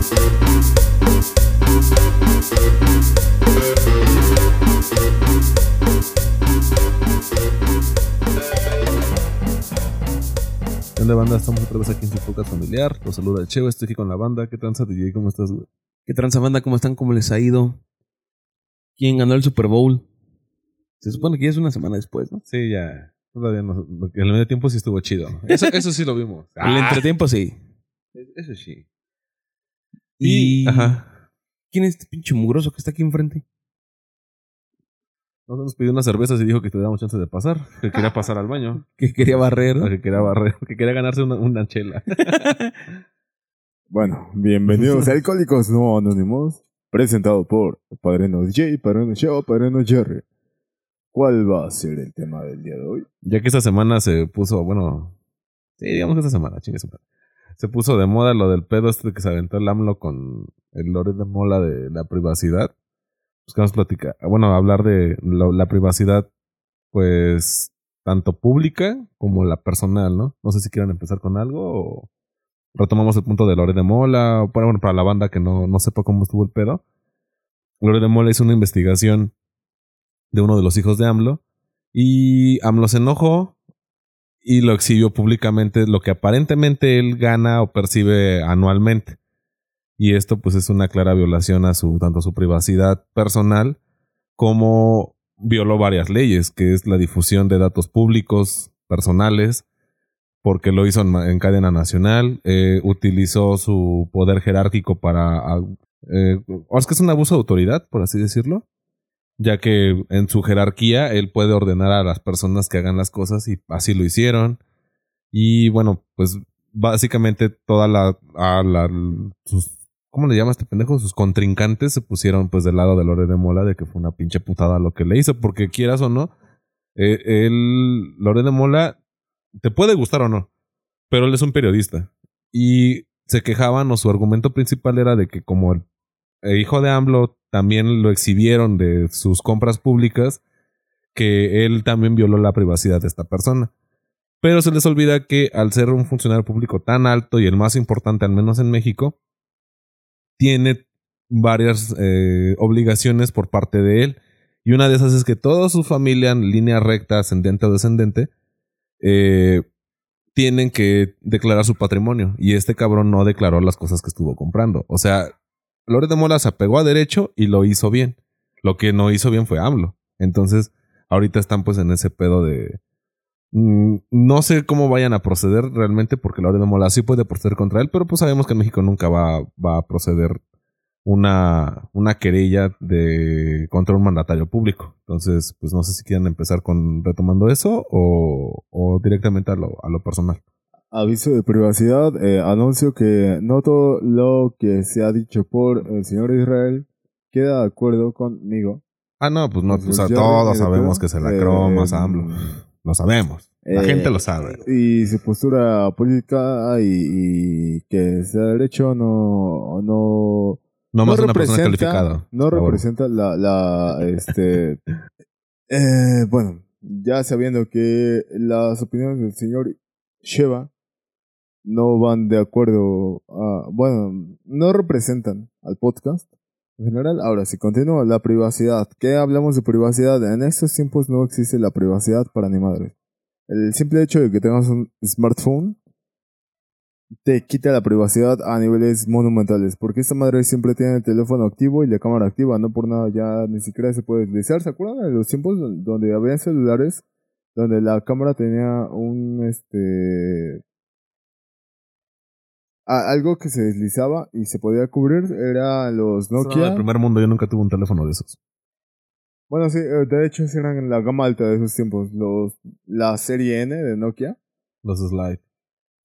¿Qué onda, banda? Estamos otra vez aquí en su podcast familiar. Los saluda el Cheo, estoy aquí con la banda. ¿Qué tranza, DJ? ¿Cómo estás, güey? ¿Qué tranza banda? ¿Cómo están? ¿Cómo les ha ido? ¿Quién ganó el Super Bowl? Se supone que ya es una semana después, ¿no? Sí, ya. Todavía no. El medio tiempo sí estuvo chido. Eso, eso sí lo vimos. El entretiempo sí. Eso sí. Y... Ajá. ¿Quién es este pinche mugroso que está aquí enfrente? Nos nos pidió unas cervezas y dijo que te damos chance de pasar. Que quería pasar al baño. Que quería barrer. ¿no? Que quería barrer. Que quería ganarse una, una chela. Bueno, bienvenidos a Alcohólicos No Anónimos, presentado por Padrino J, Padrino Cheo, Padrino Jerry. ¿Cuál va a ser el tema del día de hoy? Ya que esta semana se puso, bueno, sí, digamos que esta semana, chingue madre. Se puso de moda lo del pedo este que se aventó el AMLO con el Loret de Mola de la privacidad. Pues que nos platica, bueno, hablar de la privacidad, pues, tanto pública como la personal, ¿no? No sé si quieran empezar con algo o retomamos el punto de Loret de Mola, para, bueno, para la banda que no, no sepa cómo estuvo el pedo. Loret de Mola hizo una investigación de uno de los hijos de AMLO y AMLO se enojó y lo exhibió públicamente lo que aparentemente él gana o percibe anualmente. Y esto pues es una clara violación a su tanto a su privacidad personal como violó varias leyes, que es la difusión de datos públicos personales, porque lo hizo en, cadena nacional, eh, utilizó su poder jerárquico para... ah, eh, es que es un abuso de autoridad, por así decirlo ya que en su jerarquía él puede ordenar a las personas que hagan las cosas y así lo hicieron. Y bueno, pues básicamente toda la, a la sus ¿cómo le llama este pendejo? Sus contrincantes se pusieron pues del lado de Lore de Mola de que fue una pinche putada lo que le hizo, porque quieras o no, eh, él, Lore de Mola, te puede gustar o no, pero él es un periodista. Y se quejaban o su argumento principal era de que como el el hijo de AMLO también lo exhibieron de sus compras públicas, que él también violó la privacidad de esta persona. Pero se les olvida que al ser un funcionario público tan alto y el más importante, al menos en México, tiene varias eh, obligaciones por parte de él. Y una de esas es que toda su familia, en línea recta, ascendente o descendente, eh, tienen que declarar su patrimonio. Y este cabrón no declaró las cosas que estuvo comprando. O sea, Lore de Mola se apegó a derecho y lo hizo bien. Lo que no hizo bien fue AMLO. Entonces, ahorita están pues en ese pedo de... mm, no sé cómo vayan a proceder realmente porque Lore de Mola sí puede proceder contra él, pero pues sabemos que en México nunca va, va a proceder una, una querella de contra un mandatario público. Entonces, pues no sé si quieren empezar con retomando eso o, o directamente a lo, a lo personal. Aviso de privacidad, eh, anuncio que no todo lo que se ha dicho por el señor Israel queda de acuerdo conmigo. Ah, no, pues no, Pues o sea, ya todos sabemos que se la Eh, cromas a AMLO. Lo sabemos. La eh, gente lo sabe. Y su postura política y, y que sea derecho no, no, No más no una persona calificada. No representa la, la, este, eh, bueno, ya sabiendo que las opiniones del señor Sheva no van de acuerdo a, bueno, no representan al podcast en general. Ahora, si continúa la privacidad, ¿qué hablamos de privacidad? En estos tiempos no existe la privacidad para ni madre. El simple hecho de que tengas un smartphone te quita la privacidad a niveles monumentales. Porque esta madre siempre tiene el teléfono activo y la cámara activa. No por nada ya ni siquiera se puede utilizar. ¿Se acuerdan de los tiempos don- donde había celulares? Donde la cámara tenía un este. A- algo que se deslizaba y se podía cubrir. Era los No, Nokia. el primer mundo yo nunca tuve un teléfono de esos. Bueno, sí, eh, de hecho eran la gama alta de esos tiempos. Los, la serie N de Nokia. Los slide.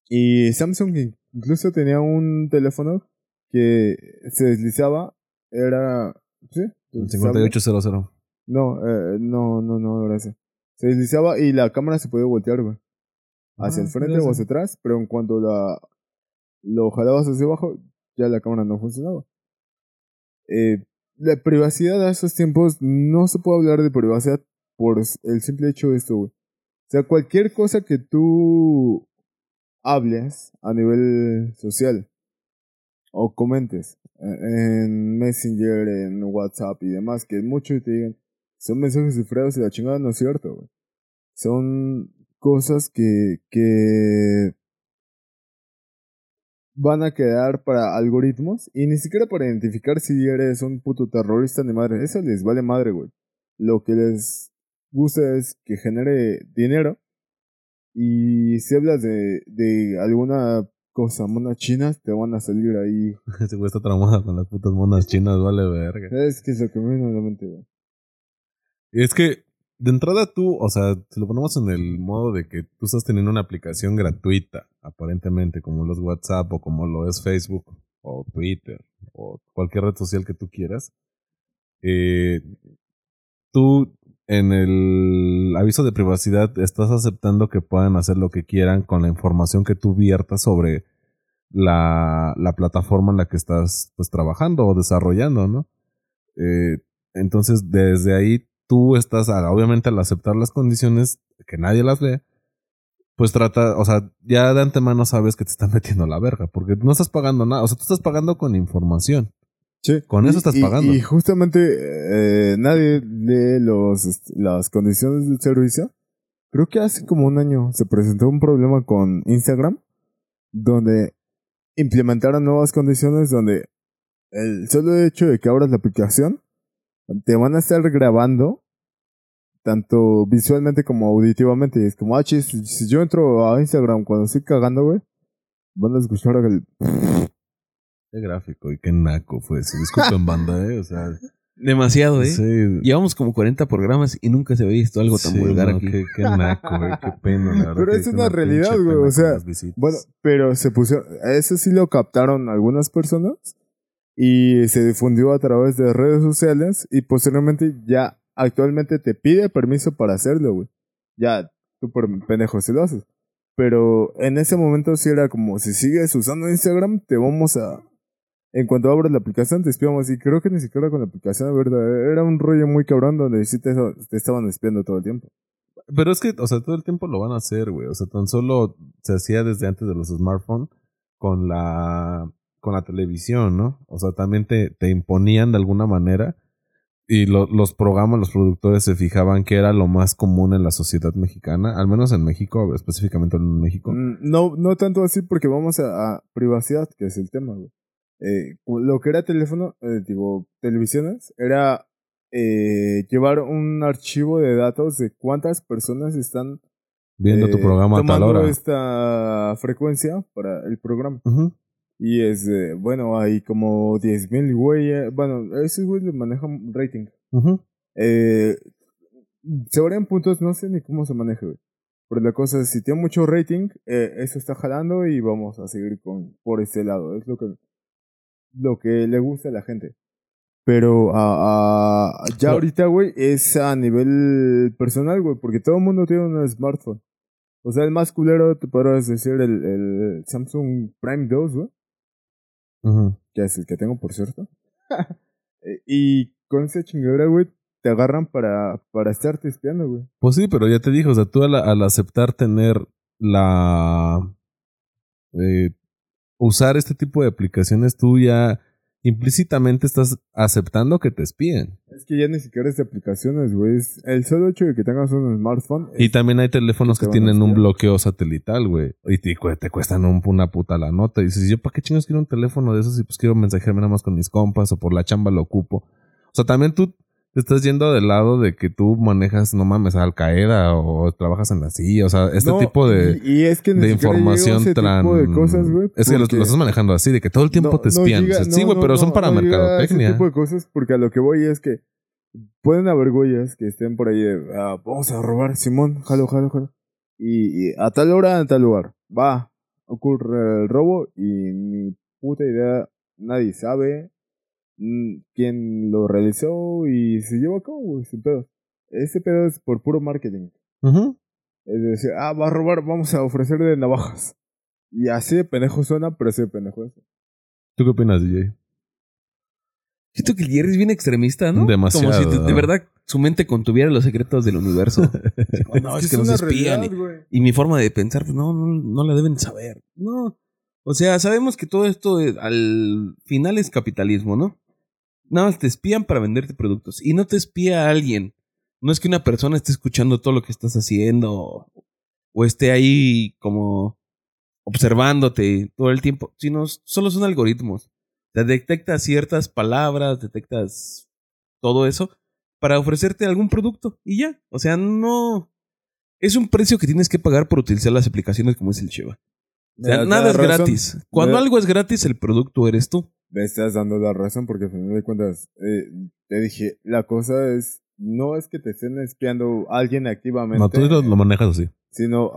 Y Samsung incluso tenía un teléfono que se deslizaba. Era. ¿Sí? El deslizable. 5800. No, eh, no, no, no, ese. Se deslizaba y la cámara se podía voltear, güey. Hacia Ah, el frente o hacia atrás, pero en cuanto la lo jalabas hacia abajo, ya la cámara no funcionaba. Eh, la privacidad a esos tiempos no se puede hablar de privacidad por el simple hecho de esto. O sea, cualquier cosa que tú hables a nivel social o comentes eh, en Messenger, en WhatsApp y demás, que muchos te digan, son mensajes cifrados y la chingada no es cierto. Son cosas que, que van a quedar para algoritmos y ni siquiera para identificar si eres un puto terrorista ni madre. Eso les vale madre, güey. Lo que les gusta es que genere dinero y si hablas de, de alguna cosa, monas chinas, te van a salir ahí. Ese güey está traumado con las putas monas chinas, vale verga. Es que es lo que me viene a la mente, güey. Es que de entrada tú, o sea, si lo ponemos en el modo de que tú estás teniendo una aplicación gratuita, aparentemente, como los WhatsApp o como lo es Facebook o Twitter o cualquier red social que tú quieras, eh, tú en el aviso de privacidad estás aceptando que puedan hacer lo que quieran con la información que tú viertas sobre la, la plataforma en la que estás pues, trabajando o desarrollando, ¿no? Eh, entonces, desde ahí tú estás, obviamente al aceptar las condiciones, que nadie las ve, pues trata, o sea, ya de antemano sabes que te están metiendo la verga, porque no estás pagando nada, o sea, tú estás pagando con información. Sí. Con eso Y- estás pagando. Y, justamente eh, nadie lee los, este, las condiciones del servicio. Creo que hace como un año se presentó un problema con Instagram donde implementaron nuevas condiciones donde el solo hecho de que abras la aplicación te van a estar grabando tanto visualmente como auditivamente. Y es como, ah, chis, si, yo entro a Instagram cuando estoy cagando, güey, van a escuchar el... Qué gráfico y qué naco fue eso. Disculpen, banda, ¿eh? O sea, Demasiado, ¿eh? sí. Llevamos como 40 programas y nunca se había visto algo tan Sí, vulgar no, aquí. Qué, qué naco, güey. Qué pena, la verdad. Pero es una realidad, güey, o sea. Bueno, pero se pusieron, eso sí lo captaron algunas personas y se difundió a través de redes sociales y posteriormente ya actualmente te pide permiso para hacerlo, güey. Ya, tú por pendejo si lo haces. Pero en ese momento sí era como, si sigues usando Instagram, te vamos a... En cuanto abras la aplicación, te espiamos. Y creo que ni siquiera con la aplicación, verdad. Era un rollo muy cabrón donde sí te, te estaban espiando todo el tiempo. Pero es que, o sea, todo el tiempo lo van a hacer, güey. O sea, tan solo se hacía desde antes de los smartphones con la con la televisión, ¿no? O sea, también te, te imponían de alguna manera y lo- los programas, los productores se fijaban que era lo más común en la sociedad mexicana, al menos en México, específicamente en México. Mm, No, no tanto así porque vamos a, a privacidad, que es el tema, güey. Eh, lo que era teléfono, eh, digo, televisiones, era eh, llevar un archivo de datos de cuántas personas están Viendo tu eh, programa a tal hora. esta frecuencia para el programa. Y es, eh, bueno, hay como 10.000 güeyes, bueno, esos güeyes le manejan rating. Ujú. Eh, se varían puntos, no sé ni cómo se maneja, güey. Pero la cosa es, si tiene mucho rating, eh, eso está jalando y vamos a seguir con por ese lado. Es lo que, lo que le gusta a la gente. Pero a, a- ya ahorita, güey, es a nivel personal, güey, porque todo el mundo tiene un smartphone. O sea, el más culero, te podrás decir, el, el Samsung Prime 2, güey, Ujú. que es el que tengo, por cierto. Eh, y con esa chingadera, güey, te agarran para, para estarte espiando, güey. Pues sí, pero ya te dijo, o sea, tú al, al aceptar tener la... eh, usar este tipo de aplicaciones, tú ya implícitamente estás aceptando que te espíen. Es que ya ni siquiera es de aplicaciones, güey. El solo hecho de que tengas un smartphone. Y también hay teléfonos te que tienen un bloqueo satelital, güey. Y te, te cuestan un- una puta la nota. Y dices, ¿yo para qué chingos quiero un teléfono de esos? Y pues quiero mensajearme nada más con mis compas o por la chamba lo ocupo. O sea, también tú estás yendo del lado de que tú manejas, no mames, a Al Qaeda o trabajas en la CIA. O sea, este No, tipo de... Y, y es que ni de información ese tran... tipo de cosas, güey. es que lo, estás manejando así, de que todo el tiempo no- te no espían. llega- O sea, sí, güey, pero son para mercadotecnia. Ese tipo de cosas, porque a lo que voy es que pueden haber güeyes que estén por ahí de, ah, vamos a robar, Simón, jalo, jalo, jalo. Y, y a tal hora, en tal lugar. Va, ocurre el robo y ni puta idea, nadie sabe quién lo realizó y se llevó a cabo, güey, sin pedo. Ese pedo es por puro marketing. Es decir, ah, va a robar, vamos a ofrecerle navajas. Y así de pendejo suena, pero así de pendejo es. ¿Tú qué opinas, DJ? Siento que el Jerry es bien extremista, ¿no? Demasiado. Como si de, de verdad su mente contuviera los secretos del universo. no, es, que, nos espían. realidad, Y, y mi forma de pensar, pues no, no, no la deben saber. No. O sea, sabemos que todo esto eh, al final es capitalismo, ¿no? Nada más te espían para venderte productos. Y no te espía a alguien. No es que una persona esté escuchando todo lo que estás haciendo o esté ahí como observándote todo el tiempo, sino solo son algoritmos. Te detecta ciertas palabras, detectas todo eso para ofrecerte algún producto y ya. O sea, no es un precio que tienes que pagar por utilizar las aplicaciones como es el Shiva. O sea, nada da es gratis. Cuando algo es gratis, el producto eres tú. Me estás dando la razón porque al final de cuentas eh, te dije, la cosa es, no es que te estén espiando alguien activamente, No, tú lo, lo manejas así. sino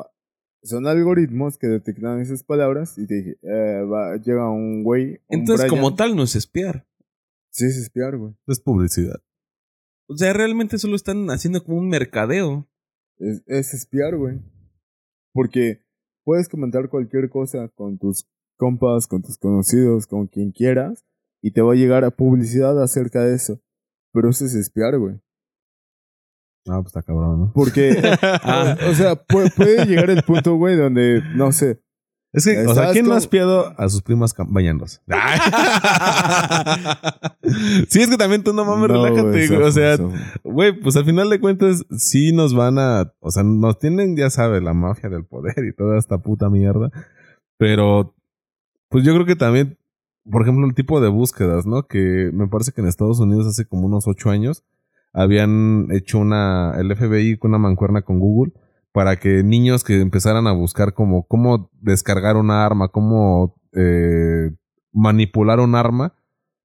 son algoritmos que detectan esas palabras y te dije, eh, va, llega un güey, un Entonces, Brian, como tal, no es espiar. Sí, es espiar, güey. Es publicidad. O sea, realmente solo están haciendo como un mercadeo. Es, es espiar, güey. Porque puedes comentar cualquier cosa con tus compas, con tus conocidos, con quien quieras, y te va a llegar a publicidad acerca de eso. Pero eso es espiar, güey. Ah, pues está cabrón, ¿no? Porque, Ah. o sea, puede, puede llegar el punto, güey, donde, no sé, Es que, o sea, ¿Sabes ¿quién no cómo? ha espiado a sus primas bañándose? sí, es que también tú no mames, No, relájate, güey. O sea, güey, pues al final de cuentas, sí nos van a. O sea, nos tienen, ya sabes, la mafia del poder y toda esta puta mierda. Pero, pues yo creo que también, por ejemplo, el tipo de búsquedas, ¿no? Que me parece que en Estados Unidos hace como unos ocho años habían hecho una. El FBI con una mancuerna con Google para que niños que empezaran a buscar como cómo descargar una arma, cómo eh, manipular un arma,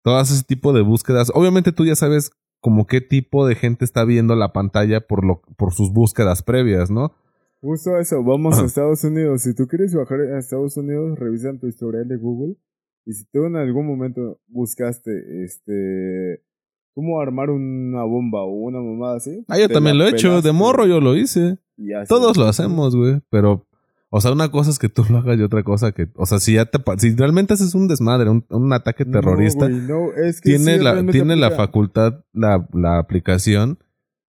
todas ese tipo de búsquedas. Obviamente tú ya sabes como qué tipo de gente está viendo la pantalla por lo por sus búsquedas previas, ¿no? Justo eso, vamos a Ajá. Estados Unidos. Si tú quieres viajar a Estados Unidos, revisan tu historial de Google. Y si tú en algún momento buscaste, este, cómo armar una bomba o una mamada así. Ah, yo también lo he hecho, de morro yo lo hice. y así. Todos lo hacemos, güey, pero o sea, una cosa es que tú lo hagas y otra cosa que, o sea, si ya te si realmente haces un desmadre, un, un ataque No, terrorista, güey, no, es que tiene sí, la tiene la facultad la, la aplicación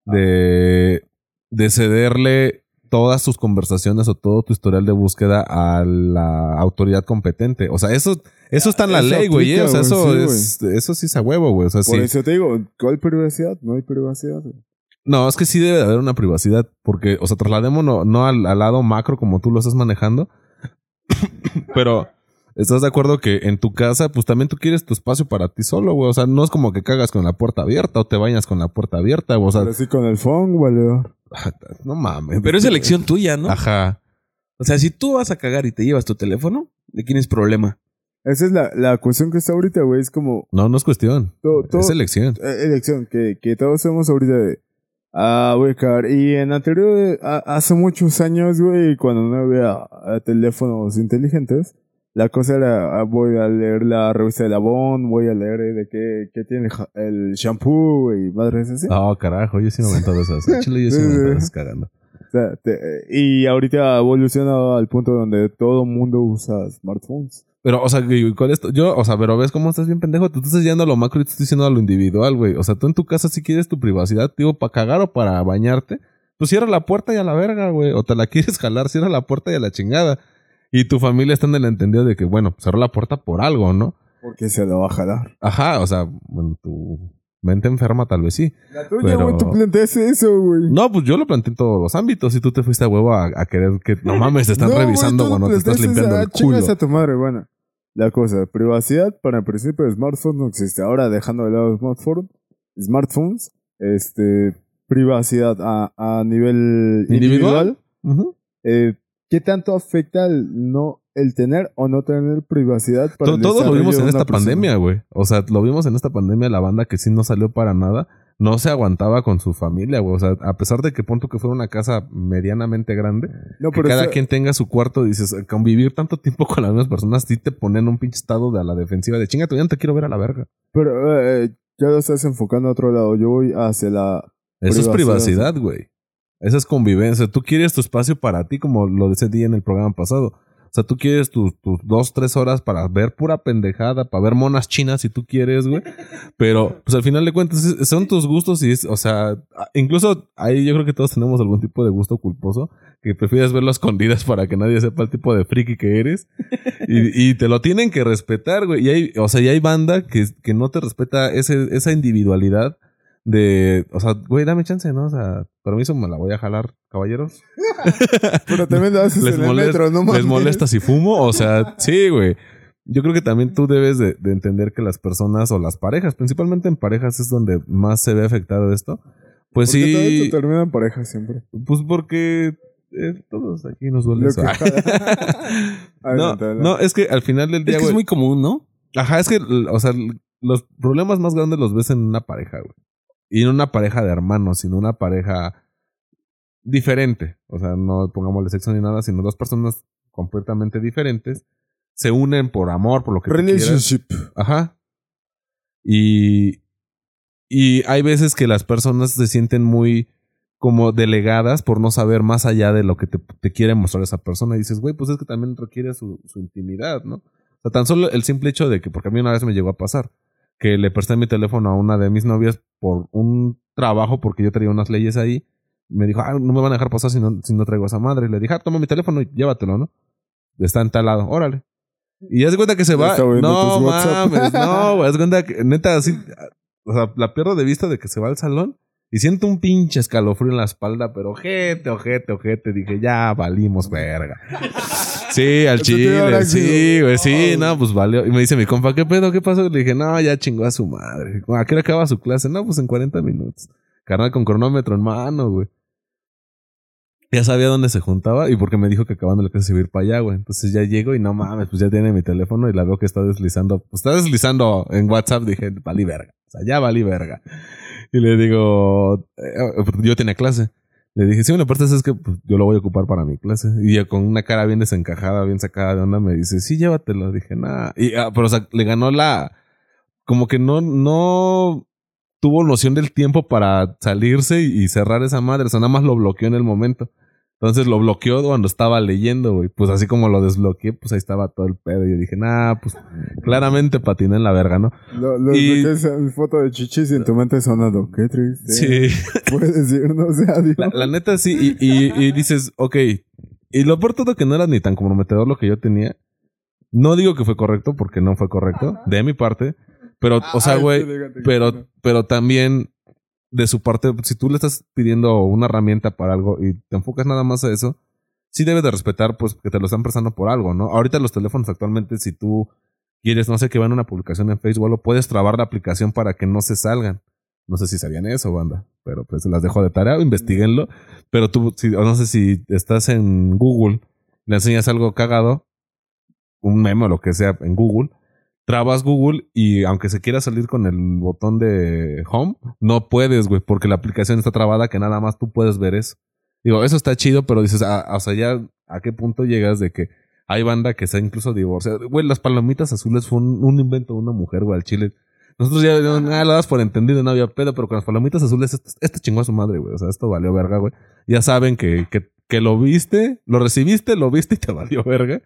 de de cederle todas tus conversaciones o todo tu historial de búsqueda a la autoridad competente. O sea, eso eso está en la Eso ley, güey. ¿eh? O sea, eso güey, es eso sí es a huevo, güey. O sea, Por sí. eso te digo, ¿cuál privacidad? No hay privacidad. güey. No, es que sí debe de haber una privacidad. Porque, o sea, trasladémonos no al, al lado macro como tú lo estás manejando. pero, ¿estás de acuerdo que en tu casa, pues también tú quieres tu espacio para ti solo, güey? O sea, no es como que cagas con la puerta abierta o te bañas con la puerta abierta, güey. O sea, Pero sí con el phone, valedor. no mames. Pero es elección tuya, ¿no? Ajá. O sea, si tú vas a cagar y te llevas tu teléfono, ¿de quién es problema? Esa es la, la cuestión que está ahorita, güey. Es como No, no es cuestión. todo, todo- Es elección. eh, elección que, que todos hacemos ahorita de ah voy a cagar y en anterior a- hace muchos años güey cuando no había eh, teléfonos inteligentes la cosa era ah, voy a leer la revista de Labón voy a leer eh, de qué, qué tiene el shampoo y madres así Oh, carajo, yo sí me esas. Al Chile yo sí me esas cagando. O sea, te- y ahorita ha evolucionado al punto donde todo mundo usa smartphones Pero, o sea, ¿cuál es Yo, o sea, pero ves cómo estás bien pendejo. Tú estás yendo a lo macro y te estoy diciendo a lo individual, güey. O sea, tú en tu casa si quieres tu privacidad, digo, para cagar o para bañarte, pues cierra la puerta y a la verga, güey. O te la quieres jalar, cierra la puerta y a la chingada. Y tu familia está en el entendido de que, bueno, cerró la puerta por algo, ¿no? porque se lo va a jalar Ajá, o sea, bueno, tu mente enferma tal vez sí. la tuya Pero- güey tú planteaste eso güey No, pues yo lo planteé en todos los ámbitos y tú te fuiste a huevo a, a querer que, no mames, te están No, güey, revisando tú cuando te estás limpiando esa- el culo. a tu madre, bueno. La cosa, privacidad para el principio de smartphones no existe. Ahora dejando de lado smartphone, smartphones, este, privacidad a, a nivel ¿Individual? individual. Ujú. eh, ¿Qué tanto afecta el no el tener o no tener privacidad para To- el Todos lo vimos en esta persona? pandemia, güey. O sea, lo vimos en esta pandemia, la banda que sí no salió para nada, no se aguantaba con su familia, güey. O sea, a pesar de que punto que fuera una casa medianamente grande, No, que cada eso- quien tenga su cuarto, dices, convivir tanto tiempo con las mismas personas, sí te ponen un pinche estado de a la defensiva de chinga, ya no te quiero ver a la verga. pero eh, ya lo estás enfocando a otro lado. Yo voy hacia la Eso es privacidad, güey. Esa es convivencia. Tú quieres tu espacio para ti, como lo decía en el programa pasado. O sea, tú quieres tus, dos, tres horas para ver pura pendejada, para ver monas chinas si tú quieres, güey. Pero, pues al final de cuentas, son tus gustos y es, o sea, incluso ahí yo creo que todos tenemos algún tipo de gusto culposo que prefieres verlo a escondidas para que nadie sepa el tipo de friki que eres. Y, y te lo tienen que respetar, güey. Y hay, o sea, y hay banda que, que no te respeta ese, esa individualidad de, o sea, güey, dame chance, ¿no? O sea, permiso, me la voy a jalar, caballeros. Pero también lo haces Les en el molesta- metro, ¿no ¿Les molesta si fumo? O sea, sí, güey. Yo creo que también tú debes de, de entender que las personas o las parejas, principalmente en parejas es donde más se ve afectado esto. Pues ¿Por qué todo sí, esto termina en pareja siempre? pues porque eh, todos aquí nos duele eso. que- no, no, es que al final del Es día, es güey, muy común, ¿no? Ajá, es que, o sea, los problemas más grandes los ves en una pareja, güey. Y no una pareja de hermanos, sino una pareja diferente. O sea, no pongámosle sexo ni nada, sino dos personas completamente diferentes. Se unen por amor, por lo que tú quieras. Relationship. Ajá. Y, y hay veces que las personas se sienten muy como delegadas por no saber más allá de lo que te, te quiere mostrar esa persona. Y dices, güey, pues es que también requiere su, su intimidad, ¿no? O sea, tan solo el simple hecho de que, porque a mí una vez me llegó a pasar, que le presté mi teléfono a una de mis novias por un trabajo, porque yo traía unas leyes ahí. Me dijo, ah, no me van a dejar pasar si no, si no traigo a esa madre. Y le dije, ah, toma mi teléfono y llévatelo, ¿no? Está en tal lado, órale. Y ya se cuenta que se va. No mames, no, güey. Cuenta que neta así. O sea, la pierdo de vista de que se va al salón y siento un pinche escalofrío en la espalda, pero ojete, ojete, ojete. Dije, ya valimos verga. Sí, al chile, sí, güey, sí, no, pues valió. Y me dice mi compa, ¿qué pedo? ¿Qué pasó? Le dije, no, ya chingó a su madre. ¿A qué hora acaba su clase? No, pues en 40 minutos. Carnal con cronómetro en mano, güey. Ya sabía dónde se juntaba y porque me dijo que acabando la clase se iba a ir para allá, güey. Entonces ya llego y no mames, pues ya tiene mi teléfono y la veo que está deslizando. Pues está deslizando en WhatsApp. Dije, valí verga. O sea, ya valí verga. Y le digo, eh, yo tenía clase. Le dije, sí, bueno, aparte es que pues, yo lo voy a ocupar para mi clase. Y con una cara bien desencajada, bien sacada de onda, me dice, sí, llévatelo. Dije, nada. Y, ah, pero, le ganó la. Como que no, no tuvo noción del tiempo para salirse y, y cerrar esa madre. O sea, nada más lo bloqueó en el momento. Entonces lo bloqueó cuando estaba leyendo, güey. Pues así como lo desbloqueé, pues ahí estaba todo el pedo. Y yo dije, nah, pues claramente patiné en la verga, ¿no? Lo, lo Y- en foto de chichis y en tu mente sonando. Qué triste. Sí. Puedes decir, no sé, adiós. La, la neta sí, y, y, y dices, ok. Y lo peor todo que no era ni tan comprometedor lo que yo tenía. No digo que fue correcto, porque no fue correcto, de mi parte. Pero, o sea, Ay, güey, que pero, pero también de su parte, si tú le estás pidiendo una herramienta para algo y te enfocas nada más a eso, sí debes de respetar, pues, que te lo están prestando por algo, ¿no? Ahorita los teléfonos actualmente, si tú quieres, no sé, que vean una publicación en Facebook, lo puedes trabar la aplicación para que no se salgan. No sé si sabían eso, banda, pero pues las dejo de tarea, investiguenlo. Pero tú, si, o no sé si estás en Google, le enseñas algo cagado, un meme o lo que sea en Google, trabas Google y aunque se quiera salir con el botón de home, no puedes, güey, porque la aplicación está trabada que nada más tú puedes ver eso. Digo, eso está chido, pero dices, ah, o sea, ya a qué punto llegas de que hay banda que está incluso divorciada. Güey, las palomitas azules fue un, invento de una mujer, güey, al chile. Nosotros ya ah, lo das por entendido, no había pedo, pero con las palomitas azules, esto, esto chingó a su madre, güey. O sea, esto valió verga, güey. Ya saben que, que, que lo viste, lo recibiste, lo viste y te valió verga.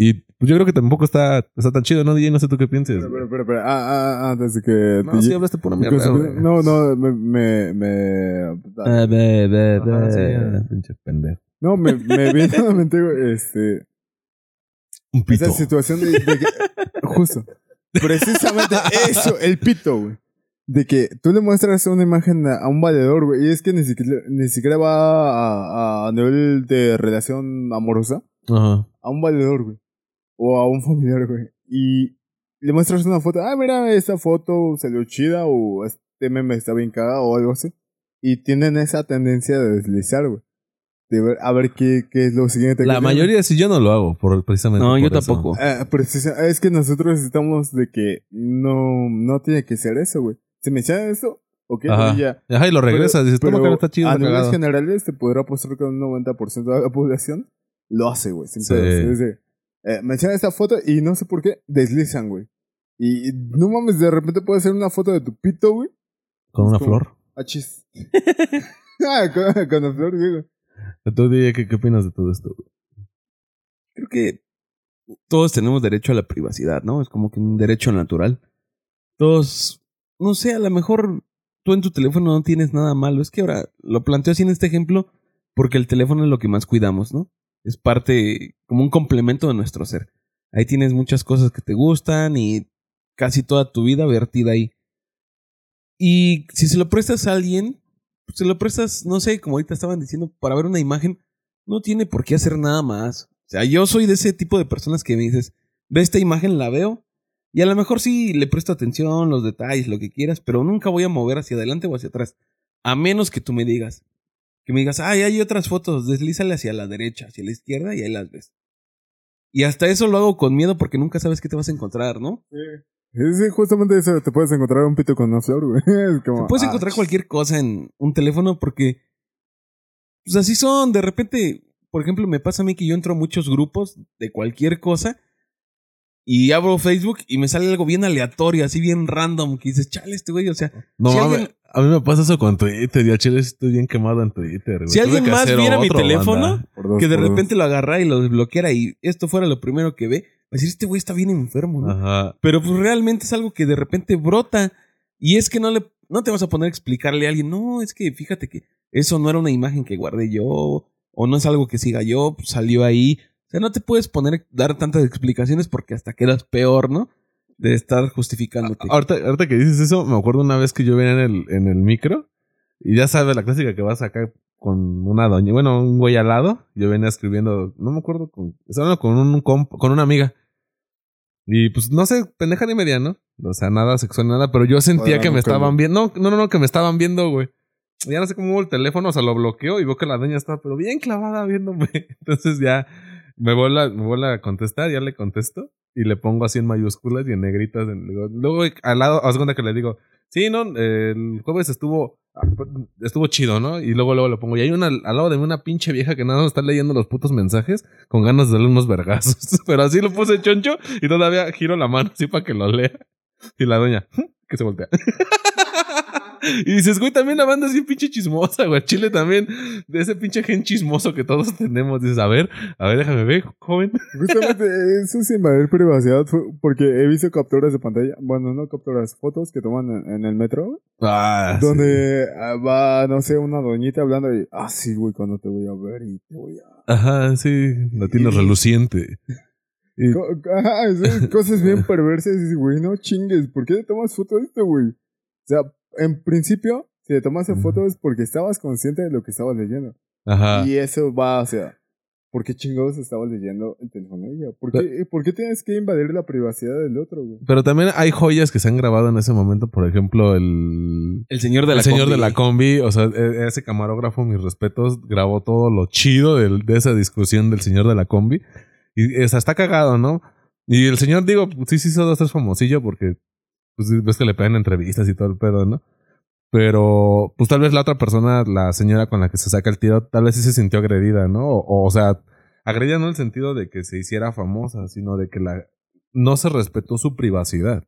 Y pues yo creo que tampoco está, está tan chido, ¿no, DJ? No sé tú qué pienses. Pero, pero, pero, pero, ah, ah, ah, antes de que... No, sí hablaste pura mierda, no, no, me... me, me Eh, ve, ve, Ajá, sí, pinche pendejo. no, me, me viene a la mente, este... Un pito. Esa situación de, de que... Justo. Precisamente eso, el pito, güey. De que tú le muestras una imagen a, a un valedor, güey, y es que ni siquiera, ni siquiera va a, a nivel de relación amorosa. Ajá. a un valedor, güey. O a un familiar, güey. Y le muestras una foto. Ah, mira, esta foto salió chida. O este meme está bien cagado. O algo así. Y tienen esa tendencia de deslizar, güey. De ver, a ver qué, qué es lo siguiente. que La tienen. mayoría sí, yo no lo hago, por, precisamente. No, yo por eso. tampoco. Precisa- es que nosotros estamos de que no, no tiene que ser eso, güey. Si me echan eso, ok, Ajá. güey, ya. Ajá, y lo regresas. dices, que no está chido, a niveles generales te podrá apostar que un 90% de la población lo hace, güey. Sin Sí. Eh, mencionan esta foto y no sé por qué deslizan, güey. Y no mames, de repente puede ser una foto de tu pito, güey. Con una como- flor. Ah, chis. ah, con, con la flor, digo. Tú, DJ, ¿qué, ¿qué opinas de todo esto? güey? Creo que todos tenemos derecho a la privacidad, ¿no? Es como que un derecho natural. Todos, no sé, a lo mejor tú en tu teléfono no tienes nada malo. Es que ahora lo planteo así en este ejemplo porque el teléfono es lo que más cuidamos, ¿no? Es parte, como un complemento de nuestro ser. Ahí tienes muchas cosas que te gustan y casi toda tu vida vertida ahí. Y si se lo prestas a alguien, pues se lo prestas, no sé, como ahorita estaban diciendo, para ver una imagen, no tiene por qué hacer nada más. O sea, yo soy de ese tipo de personas que me dices, ve esta imagen, la veo, y a lo mejor sí le presto atención, los detalles, lo que quieras, pero nunca voy a mover hacia adelante o hacia atrás. A menos que tú me digas, que me digas, ay, hay otras fotos, deslízale hacia la derecha, hacia la izquierda y ahí las ves. Y hasta eso lo hago con miedo porque nunca sabes qué te vas a encontrar, ¿no? Sí. Sí, justamente eso, te puedes encontrar un pito con una flor, güey. Como, Te puedes ah, encontrar cualquier cosa en un teléfono porque, pues así son, de repente, por ejemplo, me pasa a mí que yo entro a muchos grupos de cualquier cosa y abro Facebook y me sale algo bien aleatorio, así bien random, que dices, chale, este güey, o sea, No Si mames, alguien- a mí me pasa eso con Twitter. Ya chile, estoy bien quemado en Twitter. güey. Si Tuve alguien más viera mi teléfono, dos, que de dos. repente lo agarra y lo desbloqueara y esto fuera lo primero que ve, va a decir, este güey está bien enfermo, ¿no? Ajá. Pero pues realmente es algo que de repente brota. Y es que no le no te vas a poner a explicarle a alguien, no, es que fíjate que eso no era una imagen que guardé yo, o no es algo que siga yo, pues, salió ahí. O sea, no te puedes poner a dar tantas explicaciones porque hasta quedas peor, ¿no? De estar justificándote. Ahorita, ahorita que dices eso, me acuerdo una vez que yo venía en el, en el micro. Y ya sabes, la clásica que vas acá con una doña, bueno, un güey al lado. Yo venía escribiendo, no me acuerdo, con, estaba hablando con, un, comp- con una amiga. Y pues no sé, pendeja ni media, ¿no? O sea, nada sexual, nada, pero yo sentía que no me creo. estaban viendo. No, no, no, no, que me estaban viendo, güey. Ya no sé cómo hubo el teléfono, o sea, lo bloqueo y veo que la doña estaba, pero bien clavada viéndome. Entonces ya me vuelve a, me vuelve a contestar, ya le contesto y le pongo así en mayúsculas y en negritas. en- luego, al lado, haz cuenta que le digo, sí, no, el jueves estuvo, estuvo chido, ¿no? Y luego, luego le pongo, y hay una al lado de mí una pinche vieja que nada más está leyendo los putos mensajes con ganas de darle unos vergazos. Pero así lo puse choncho y todavía giro la mano así para que lo lea. Y la doña, que se voltea. Y dices, güey, también la banda es bien pinche chismosa, güey. Chile también, de ese pinche gen chismoso que todos tenemos. Dices, a ver, a ver, déjame ver, joven. Justamente eso es invadir privacidad porque he visto capturas de pantalla, bueno, no capturas, fotos que toman en, en el metro, Ah, donde ah, va, no sé, una doñita hablando y, ah, sí, güey, cuando te voy a ver y te voy a... Ajá, sí, la tiene reluciente. Y- Ajá, cosas bien perversas y dices, güey, no chingues, ¿por qué te tomas foto de esto, güey? O sea, en principio, si te tomas Ujú. foto es porque estabas consciente de lo que estabas leyendo. Ajá. Y eso va, o sea, ¿por qué chingados estabas leyendo el teléfono de ella? ¿Por qué, ¿Por qué tienes que invadir la privacidad del otro, güey? Pero también hay joyas que se han grabado en ese momento. Por ejemplo, el, el señor de la el señor combi. de la combi. O sea, e- ese camarógrafo, mis respetos, grabó todo lo chido del- de, esa discusión del señor de la combi. Y o sea, está cagado, ¿no? Y el señor, digo, sí, sí, hizo dos, tres famosillo porque pues, ves que le pegan entrevistas y todo el pedo, ¿no? Pero, pues tal vez la otra persona, la señora con la que se saca el tiro, tal vez sí se sintió agredida, ¿no? O, o sea, agredida no en el sentido de que se hiciera famosa, sino de que la no se respetó su privacidad.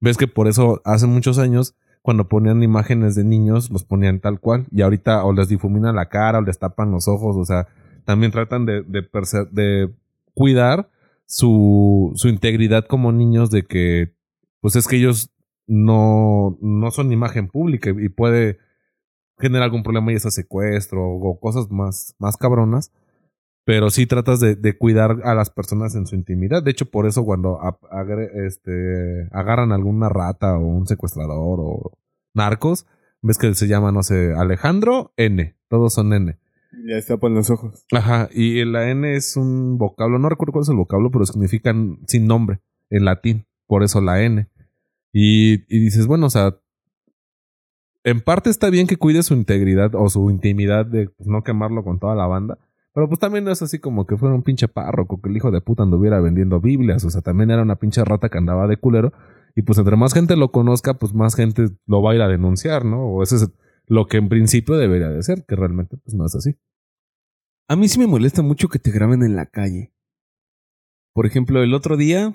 Ves que por eso hace muchos años, cuando ponían imágenes de niños, los ponían tal cual. Y ahorita o les difuminan la cara o les tapan los ojos. O sea, también tratan de, de, de cuidar su, su integridad como niños de que, pues es que ellos no, no son imagen pública y puede generar algún problema y sea secuestro o cosas más, más cabronas. Pero sí tratas de, de cuidar a las personas en su intimidad. De hecho, por eso cuando ap- agre- este, agarran alguna rata o un secuestrador o narcos, ves que se llama, no sé, Alejandro N. Todos son N. Y les tapan los ojos. Ajá, y la N es un vocablo, no recuerdo cuál es el vocablo, pero significa sin nombre en latín, por eso la N. Y, y dices, bueno, o sea, en parte está bien que cuide su integridad o su intimidad de pues, no quemarlo con toda la banda, pero pues también no es así como que fuera un pinche párroco, que el hijo de puta anduviera vendiendo Biblias, o sea, también era una pinche rata que andaba de culero, y pues entre más gente lo conozca, pues más gente lo va a ir a denunciar, ¿no? O eso es lo que en principio debería de ser, que realmente pues no es así. A mí sí me molesta mucho que te graben en la calle. Por ejemplo, el otro día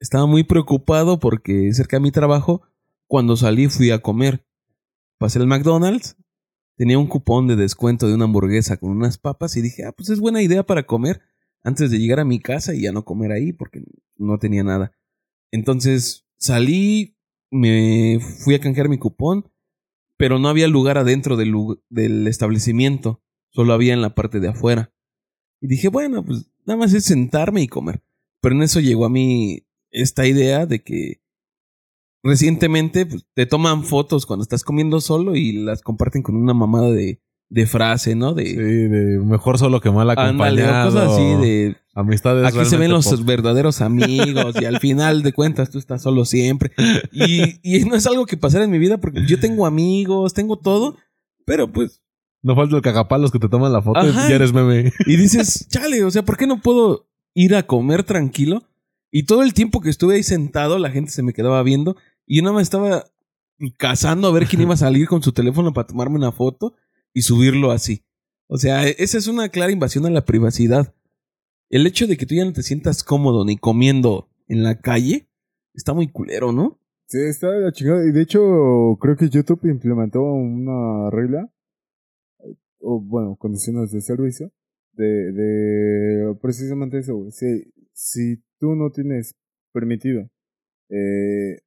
estaba muy preocupado porque cerca de mi trabajo, cuando salí fui a comer. Pasé al McDonald's, tenía un cupón de descuento de una hamburguesa con unas papas y dije, ah, pues es buena idea para comer. antes de llegar a mi casa y ya no comer ahí porque no tenía nada. Entonces salí, me fui a canjear mi cupón, pero no había lugar adentro del, del establecimiento, solo había en la parte de afuera. Y dije, bueno, pues nada más es sentarme y comer. Pero en eso llegó a mí esta idea de que recientemente pues, te toman fotos cuando estás comiendo solo y las comparten con una mamada de, de frase, ¿no? De, Sí, de mejor solo que mal acompañado. cosas así de Amistades aquí se ven los verdaderos amigos y al final de cuentas tú estás solo siempre. Y, y no es algo que pasara en mi vida porque yo tengo amigos, tengo todo, pero pues No falta el cagapalos que te toman la foto Ajá. y ya eres meme. y dices, chale, o sea, ¿por qué no puedo ir a comer tranquilo? Y todo el tiempo que estuve ahí sentado, la gente se me quedaba viendo y yo nada más estaba cazando a ver quién iba a salir con su teléfono para tomarme una foto y subirlo así. O sea, esa es una clara invasión a la privacidad. El hecho de que tú ya no te sientas cómodo ni comiendo en la calle está muy culero, ¿no? Sí, está de la chingada. Y de hecho, creo que YouTube implementó una regla, o bueno, condiciones de servicio, de, de precisamente eso, güey. Si, si tú no tienes permitido eh,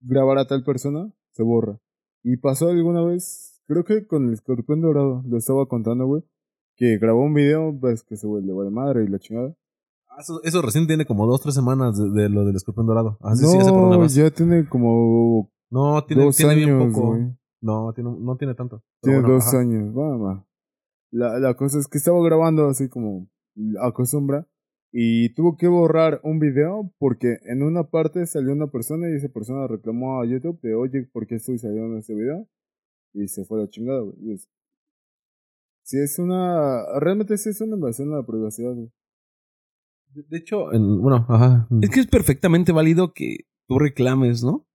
grabar a tal persona, se borra. Y pasó alguna vez, creo que con el escorpión dorado, lo estaba contando, güey, que grabó un video, ves que se vuelve de madre y la chingada. Ah, Eso, eso recién tiene como dos, tres semanas de, de lo del escorpión dorado. Ah, sí, sí, ese por no, dónde vas. ya tiene como No, tiene, dos tiene bien años, poco. güey. No, tiene, no tiene tanto. Tiene bueno, dos ajá. años, va. La, la cosa es que estaba grabando así como acostumbra y tuvo que borrar un video porque en una parte salió una persona y esa persona reclamó a YouTube de, oye, ¿por qué estoy saliendo en este video? Y se fue a la chingada, güey. Y es- Sí, es una... Realmente sí es una invasión a la privacidad, güey. De, de hecho, en- bueno, ajá. Es que es perfectamente válido que tú reclames, ¿no?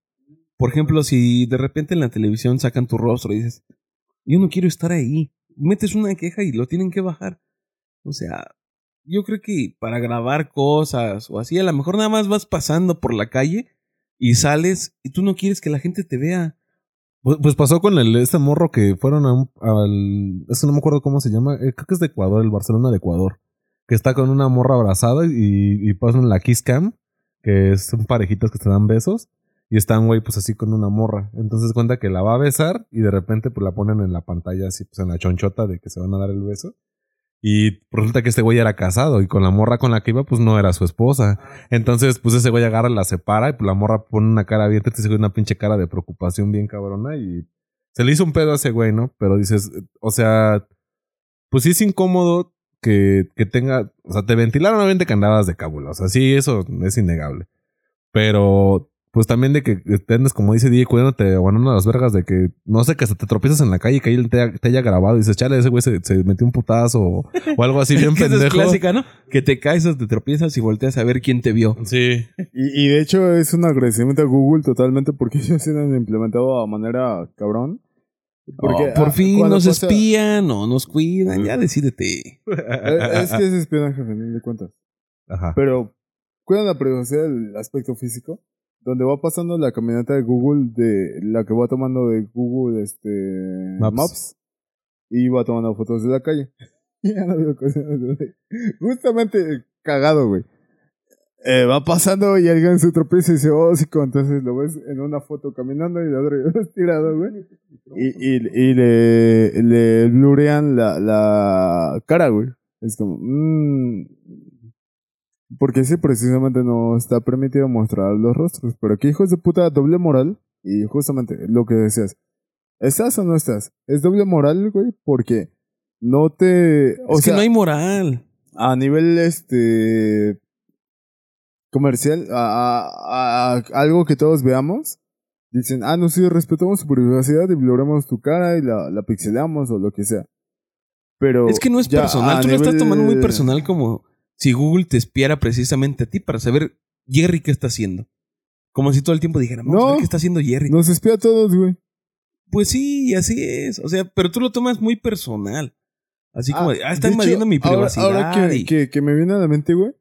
Por ejemplo, si de repente en la televisión sacan tu rostro y dices, yo no quiero estar ahí, metes una queja y lo tienen que bajar. O sea, yo creo que para grabar cosas o así, a lo mejor nada más vas pasando por la calle y sales y tú no quieres que la gente te vea. Pues, pues pasó con el este morro que fueron a un, al... Eso no me acuerdo cómo se llama. eh, creo que es de Ecuador, el Barcelona de Ecuador. Que está con una morra abrazada y, y pasan la Kiss Cam. Que son parejitas que se dan besos. Y están, güey, pues así con una morra. Entonces cuenta que la va a besar y de repente pues la ponen en la pantalla así, pues en la chonchota de que se van a dar el beso. Y resulta que este güey era casado y con la morra con la que iba pues no era su esposa. Entonces pues ese güey agarra, la separa y pues la morra pone una cara ese güey una pinche cara de preocupación bien cabrona y se le hizo un pedo a ese güey, ¿no? Pero dices, o sea, pues sí es incómodo que, que tenga, o sea, te ventilaron obviamente que andabas de cábula, o sea, sí, eso es innegable. Pero pues también de que tendes, como dice DJ, cuidándote o a las vergas de que, no sé, que hasta te tropiezas en la calle y que él te, haya- te haya grabado y dices, chale, ese güey se, se metió un putazo o, o algo así bien esa es pendejo. clásica, ¿no? Que te caes o te tropiezas y volteas a ver quién te vio. Sí. Y, y de hecho es un agradecimiento a Google totalmente porque ellos se han implementado a manera cabrón. Porque, Oh, por ah, fin nos pasa- espían o nos cuidan, ya decídete. Eh, Es que es espionaje, a fin de cuentas. Ajá. Pero cuidan la privacidad del aspecto físico, donde va pasando la camioneta de Google, de la que va tomando de Google este Maps. Maps, y va tomando fotos de la calle. Cosas Justamente cagado, güey. Eh, va pasando y alguien se tropieza y dice, oh, sí, entonces lo ves en una foto caminando y el otro tirado, güey. Y, y, y le, le blurean la, la cara, güey. Es como, mmm. Porque sí, precisamente no está permitido mostrar los rostros. Pero aquí, hijos de puta, doble moral. Y justamente lo que decías. ¿Estás o no estás? Es doble moral, güey, porque no te. O es sea, que no hay moral. a nivel este comercial, a, a- a- algo que todos veamos, dicen, ah, no, sí, respetamos tu privacidad y bluramos tu cara y la, la pixelamos o lo que sea. Pero Es que no es ya personal. Tú lo estás nivel- tomando muy personal como si Google te espiara precisamente a ti para saber Jerry qué está haciendo. Como si todo el tiempo dijera, vamos a No. ver qué está haciendo Jerry. Nos espía a todos, güey. Pues sí, así es. O sea, pero tú lo tomas muy personal. Así como, de, ah, está invadiendo hecho, mi privacidad. Ahora, que, y- que, que me viene a la mente, güey,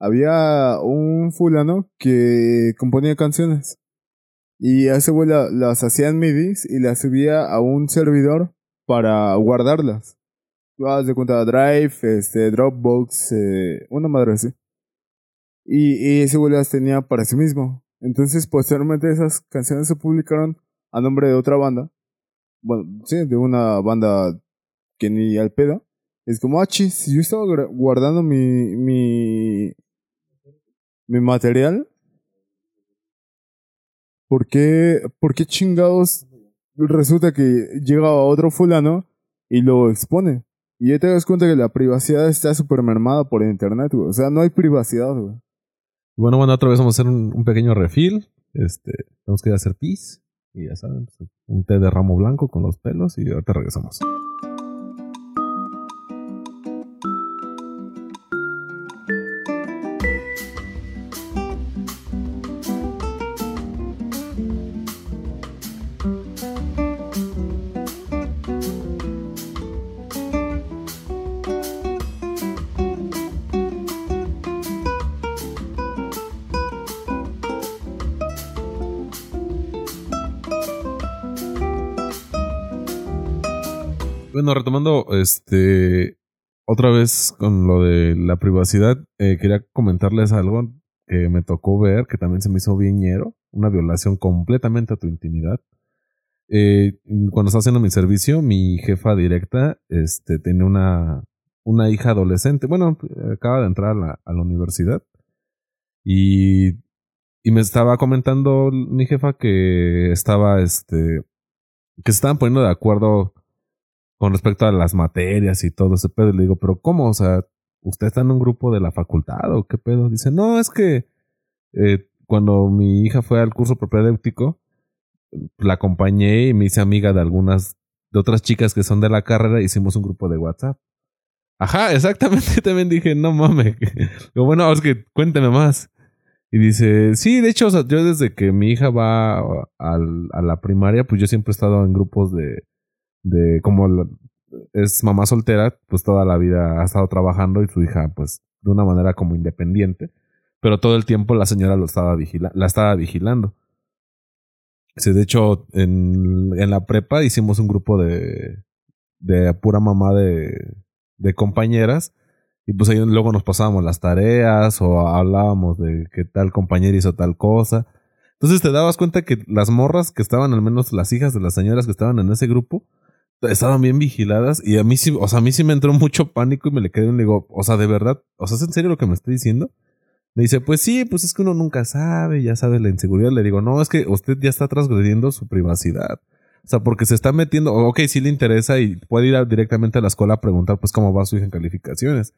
había un fulano que componía canciones. Y a ese güey la- las hacía en midis y las subía a un servidor para guardarlas. De cuenta Drive, este, Dropbox, eh, una madre así. Y, y ese güey las tenía para sí mismo. Entonces, posteriormente esas canciones se publicaron a nombre de otra banda. Bueno, sí, de una banda que ni al pedo. Es como, ah, chis, yo estaba guardando mi, mi, mi material. ¿Por qué, ¿Por qué chingados resulta que llega otro fulano y lo expone? Y ya te das cuenta que la privacidad está súper mermada por internet, güey. O sea, no hay privacidad, güey. Bueno, bueno, otra vez vamos a hacer un, un pequeño refill. Este, tenemos que ir a hacer pis. Y ya saben, pues, un té de ramo blanco con los pelos y ahorita regresamos. Bueno, retomando, este, otra vez con lo de la privacidad, eh, quería comentarles algo que me tocó ver, que también se me hizo bien una violación completamente a tu intimidad. Eh, cuando estaba haciendo mi servicio, mi jefa directa, este, tiene una, una hija adolescente, bueno, acaba de entrar a la, a la universidad, y, y me estaba comentando mi jefa que estaba, este, que se estaban poniendo de acuerdo con respecto a las materias y todo ese pedo. Y le digo, pero ¿cómo? O sea, ¿usted está en un grupo de la facultad o qué pedo? Dice, no, es que eh, cuando mi hija fue al curso propedéutico, la acompañé y me hice amiga de algunas, de otras chicas que son de la carrera, hicimos un grupo de WhatsApp. Ajá, exactamente. También dije, no mames. Digo, bueno, es que cuénteme más. Y dice, sí, de hecho, o sea, yo desde que mi hija va a la primaria, pues yo siempre he estado en grupos de, de como es mamá soltera, pues toda la vida ha estado trabajando y su hija, pues, de una manera como independiente. Pero todo el tiempo la señora lo estaba vigila la estaba vigilando. Sí, de hecho, en, en la prepa hicimos un grupo de, de pura mamá de, de compañeras. Y pues ahí luego nos pasábamos las tareas o hablábamos de que tal compañera hizo tal cosa. Entonces te dabas cuenta que las morras que estaban, al menos las hijas de las señoras que estaban en ese grupo, estaban bien vigiladas y a mí sí, o sea, a mí sí me entró mucho pánico y me le quedé y le digo, o sea, de verdad, o sea, ¿es en serio lo que me está diciendo? Me dice, pues sí, pues es que uno nunca sabe, ya sabe la inseguridad. Le digo, no, es que usted ya está transgrediendo su privacidad. O sea, porque se está metiendo, ok, sí le interesa y puede ir directamente a la escuela a preguntar, pues, cómo va su hija en calificaciones.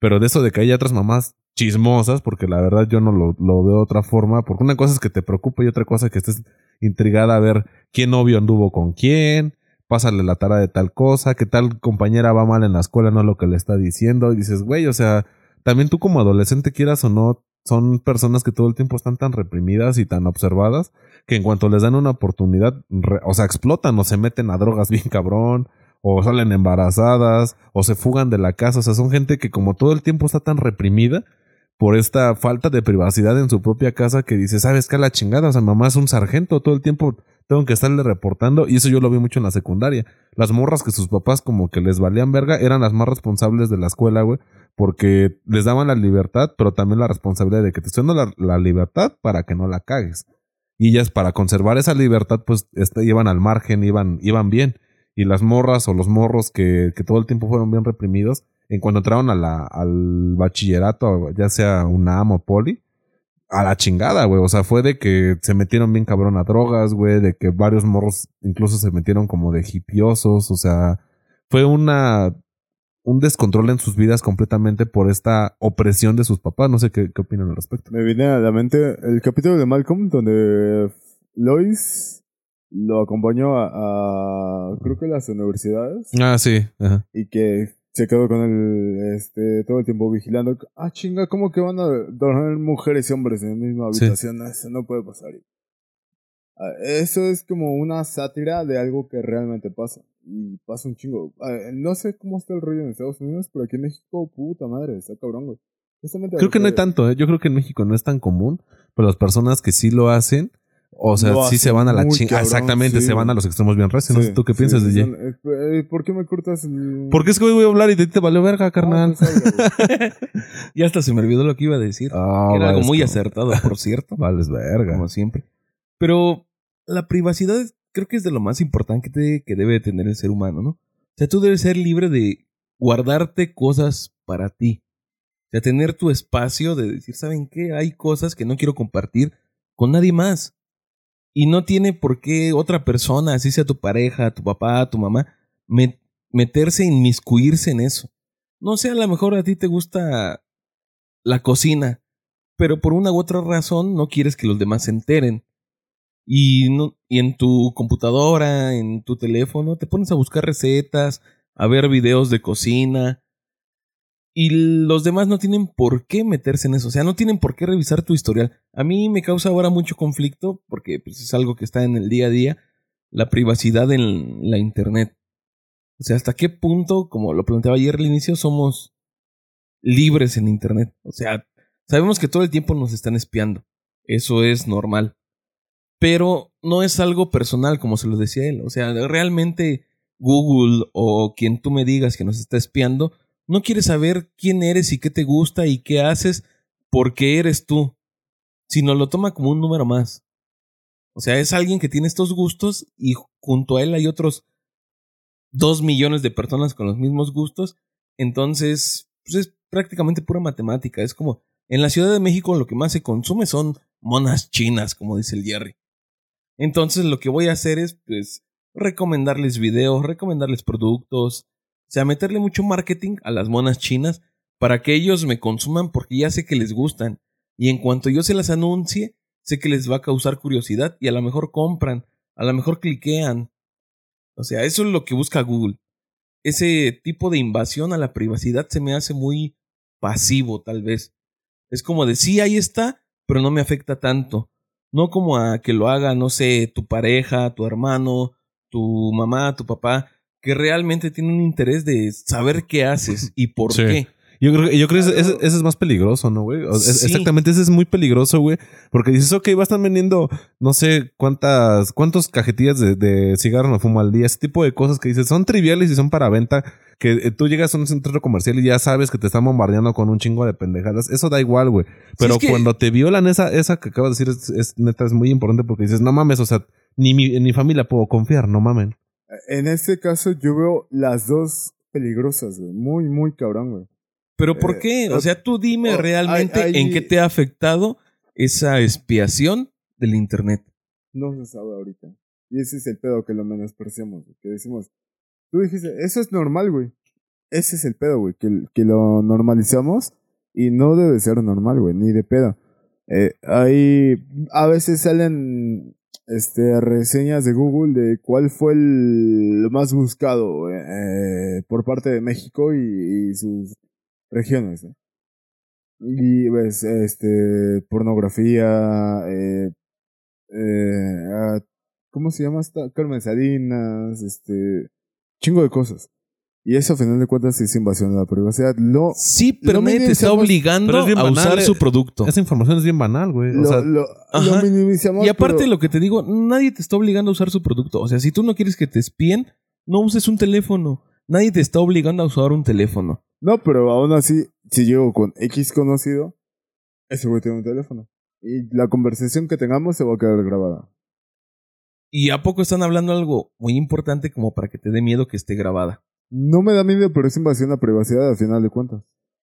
Pero de eso de que haya otras mamás chismosas, porque la verdad yo no lo, lo veo de otra forma, porque una cosa es que te preocupe y otra cosa es que estés intrigada a ver quién novio anduvo con quién, pásale la tara de tal cosa, que tal compañera va mal en la escuela, no es lo que le está diciendo, y dices, güey, o sea, también tú como adolescente quieras o no, son personas que todo el tiempo están tan reprimidas y tan observadas que en cuanto les dan una oportunidad, o sea, explotan o se meten a drogas bien cabrón, o salen embarazadas, o se fugan de la casa, o sea, son gente que como todo el tiempo está tan reprimida por esta falta de privacidad en su propia casa que dice, ¿sabes qué? La chingada, o sea, mamá es un sargento, todo el tiempo tengo que estarle reportando, y eso yo lo vi mucho en la secundaria. Las morras que sus papás como que les valían verga eran las más responsables de la escuela, güey, porque les daban la libertad, pero también la responsabilidad de que te estoy dando la, libertad para que no la cagues. Y ellas para conservar esa libertad, pues este, iban al margen, iban, iban bien. Y las morras o los morros que, todo el tiempo fueron bien reprimidos, en cuanto entraron al bachillerato, ya sea UNAM o poli, a la chingada, güey. O sea, fue de que se metieron bien cabrón a drogas, güey, de que varios morros incluso se metieron como de hipiosos, o sea, fue una un descontrol en sus vidas completamente por esta opresión de sus papás. No sé qué, qué opinan al respecto. Me viene a la mente el capítulo de Malcolm donde Lois lo acompañó a, a creo que las universidades Ah, sí. Ajá. y que se quedó con él este, todo el tiempo vigilando. Ah, chinga, ¿cómo que van a dormir mujeres y hombres en la misma habitación? Eso no puede pasar. Ah, Eso es como una sátira de algo que realmente pasa. Y pasa un chingo. Ah, No sé cómo está el rollo en Estados Unidos, pero aquí en México, puta madre, está cabrón, güey. Justamente Creo que no hay tanto, ¿eh? Yo creo que en México no es tan común, pero las personas que sí lo hacen, O sea, sí se van a la chingada. Exactamente, sí, se van a los extremos bien recios. no Sí, sé tú qué sí, piensas, sí, DJ. son- eh, ¿Por qué me cortas el...? Porque es que hoy voy a hablar y de ti te valió verga, carnal. Ah, pues habla, güey. Y hasta se me olvidó lo que iba a decir. Ah, Era algo muy como- acertado, por cierto. Vales verga. como siempre. Pero la privacidad creo que es de lo más importante que, que debe de tener el ser humano, ¿no? O sea, tú debes ser libre de guardarte cosas para ti. O sea, tener tu espacio de decir, ¿saben qué? Hay cosas que no quiero compartir con nadie más. Y no tiene por qué otra persona, así sea tu pareja, tu papá, tu mamá, me- meterse, inmiscuirse en eso. No sé, a lo mejor a ti te gusta la cocina, pero por una u otra razón no quieres que los demás se enteren. Y, no, y en tu computadora, en tu teléfono, te pones a buscar recetas, a ver videos de cocina. Y los demás no tienen por qué meterse en eso. O sea, no tienen por qué revisar tu historial. A mí me causa ahora mucho conflicto, porque pues, es algo que está en el día a día, la privacidad en la Internet. O sea, ¿hasta qué punto, como lo planteaba ayer al inicio, somos libres en Internet? O sea, sabemos que todo el tiempo nos están espiando. Eso es normal. Pero no es algo personal, como se lo decía él. O sea, realmente Google o quien tú me digas que nos está espiando, no quiere saber quién eres y qué te gusta y qué haces porque eres tú, sino lo toma como un número más. O sea, es alguien que tiene estos gustos y junto a él hay otros dos millones de personas con los mismos gustos. Entonces, pues es prácticamente pura matemática. Es como en la Ciudad de México lo que más se consume son monas chinas, como dice el Jerry. Entonces lo que voy a hacer es, pues, recomendarles videos, recomendarles productos, sea, meterle mucho marketing a las monas chinas para que ellos me consuman porque ya sé que les gustan. Y en cuanto yo se las anuncie, sé que les va a causar curiosidad y a lo mejor compran, a lo mejor cliquean. O sea, eso es lo que busca Google. Ese tipo de invasión a la privacidad se me hace muy pasivo, tal vez. Es como de sí, ahí está, pero no me afecta tanto. No como a que lo haga, no sé, tu pareja, tu hermano, tu mamá, tu papá, que realmente tiene un interés de saber qué haces y por Sí. qué. Yo creo, yo creo que ese, es más peligroso, ¿no, güey? Es- Sí. Exactamente, ese es muy peligroso, güey. Porque dices, ok, va a estar vendiendo, no sé cuántas, cuántos cajetillas de, de cigarro no fumo al día. Ese tipo de cosas que dices, son triviales y son para venta. Que eh, tú llegas a un centro comercial y ya sabes que te están bombardeando con un chingo de pendejadas. Eso da igual, güey. Pero es que- cuando te violan esa, esa que acabas de decir, es, es- neta, es muy importante porque dices, no mames, o sea, ni mi, en mi familia puedo confiar, no mamen. En este caso yo veo las dos peligrosas, güey. Muy, muy cabrón, güey. Pero ¿por Eh, qué? O sea, tú dime oh, realmente hay- hay- en qué te ha afectado esa expiación del Internet. No se sabe ahorita. Y ese es el pedo que lo menospreciamos, güey, que decimos, tú dijiste, eso es normal, güey. Ese es el pedo, güey, que, que lo normalizamos y no debe ser normal, güey, ni de pedo. Eh, hay, a veces salen este, reseñas de Google de cuál fue el más buscado eh, por parte de México y, sus regiones. Y ves, este, pornografía, eh, eh, ah, ¿cómo se llama esta? Carmen Salinas, este, chingo de cosas. Y eso, a final de cuentas, es invasión de la privacidad. Lo, Sí, Lo pero nadie te está obligando es a usar su producto. Esa información es bien banal, güey. O lo, sea, lo, lo minimizamos. Y aparte pero- lo que te digo, nadie te está obligando a usar su producto. O sea, si tú no quieres que te espíen, no uses un teléfono. Nadie te está obligando a usar un teléfono. No, pero aún así, si llego con X conocido, ese güey tiene un teléfono. Y la conversación que tengamos se va a quedar grabada. ¿Y a poco están hablando algo muy importante como para que te dé miedo que esté grabada? No me da miedo, pero es invasión a la privacidad al final de cuentas.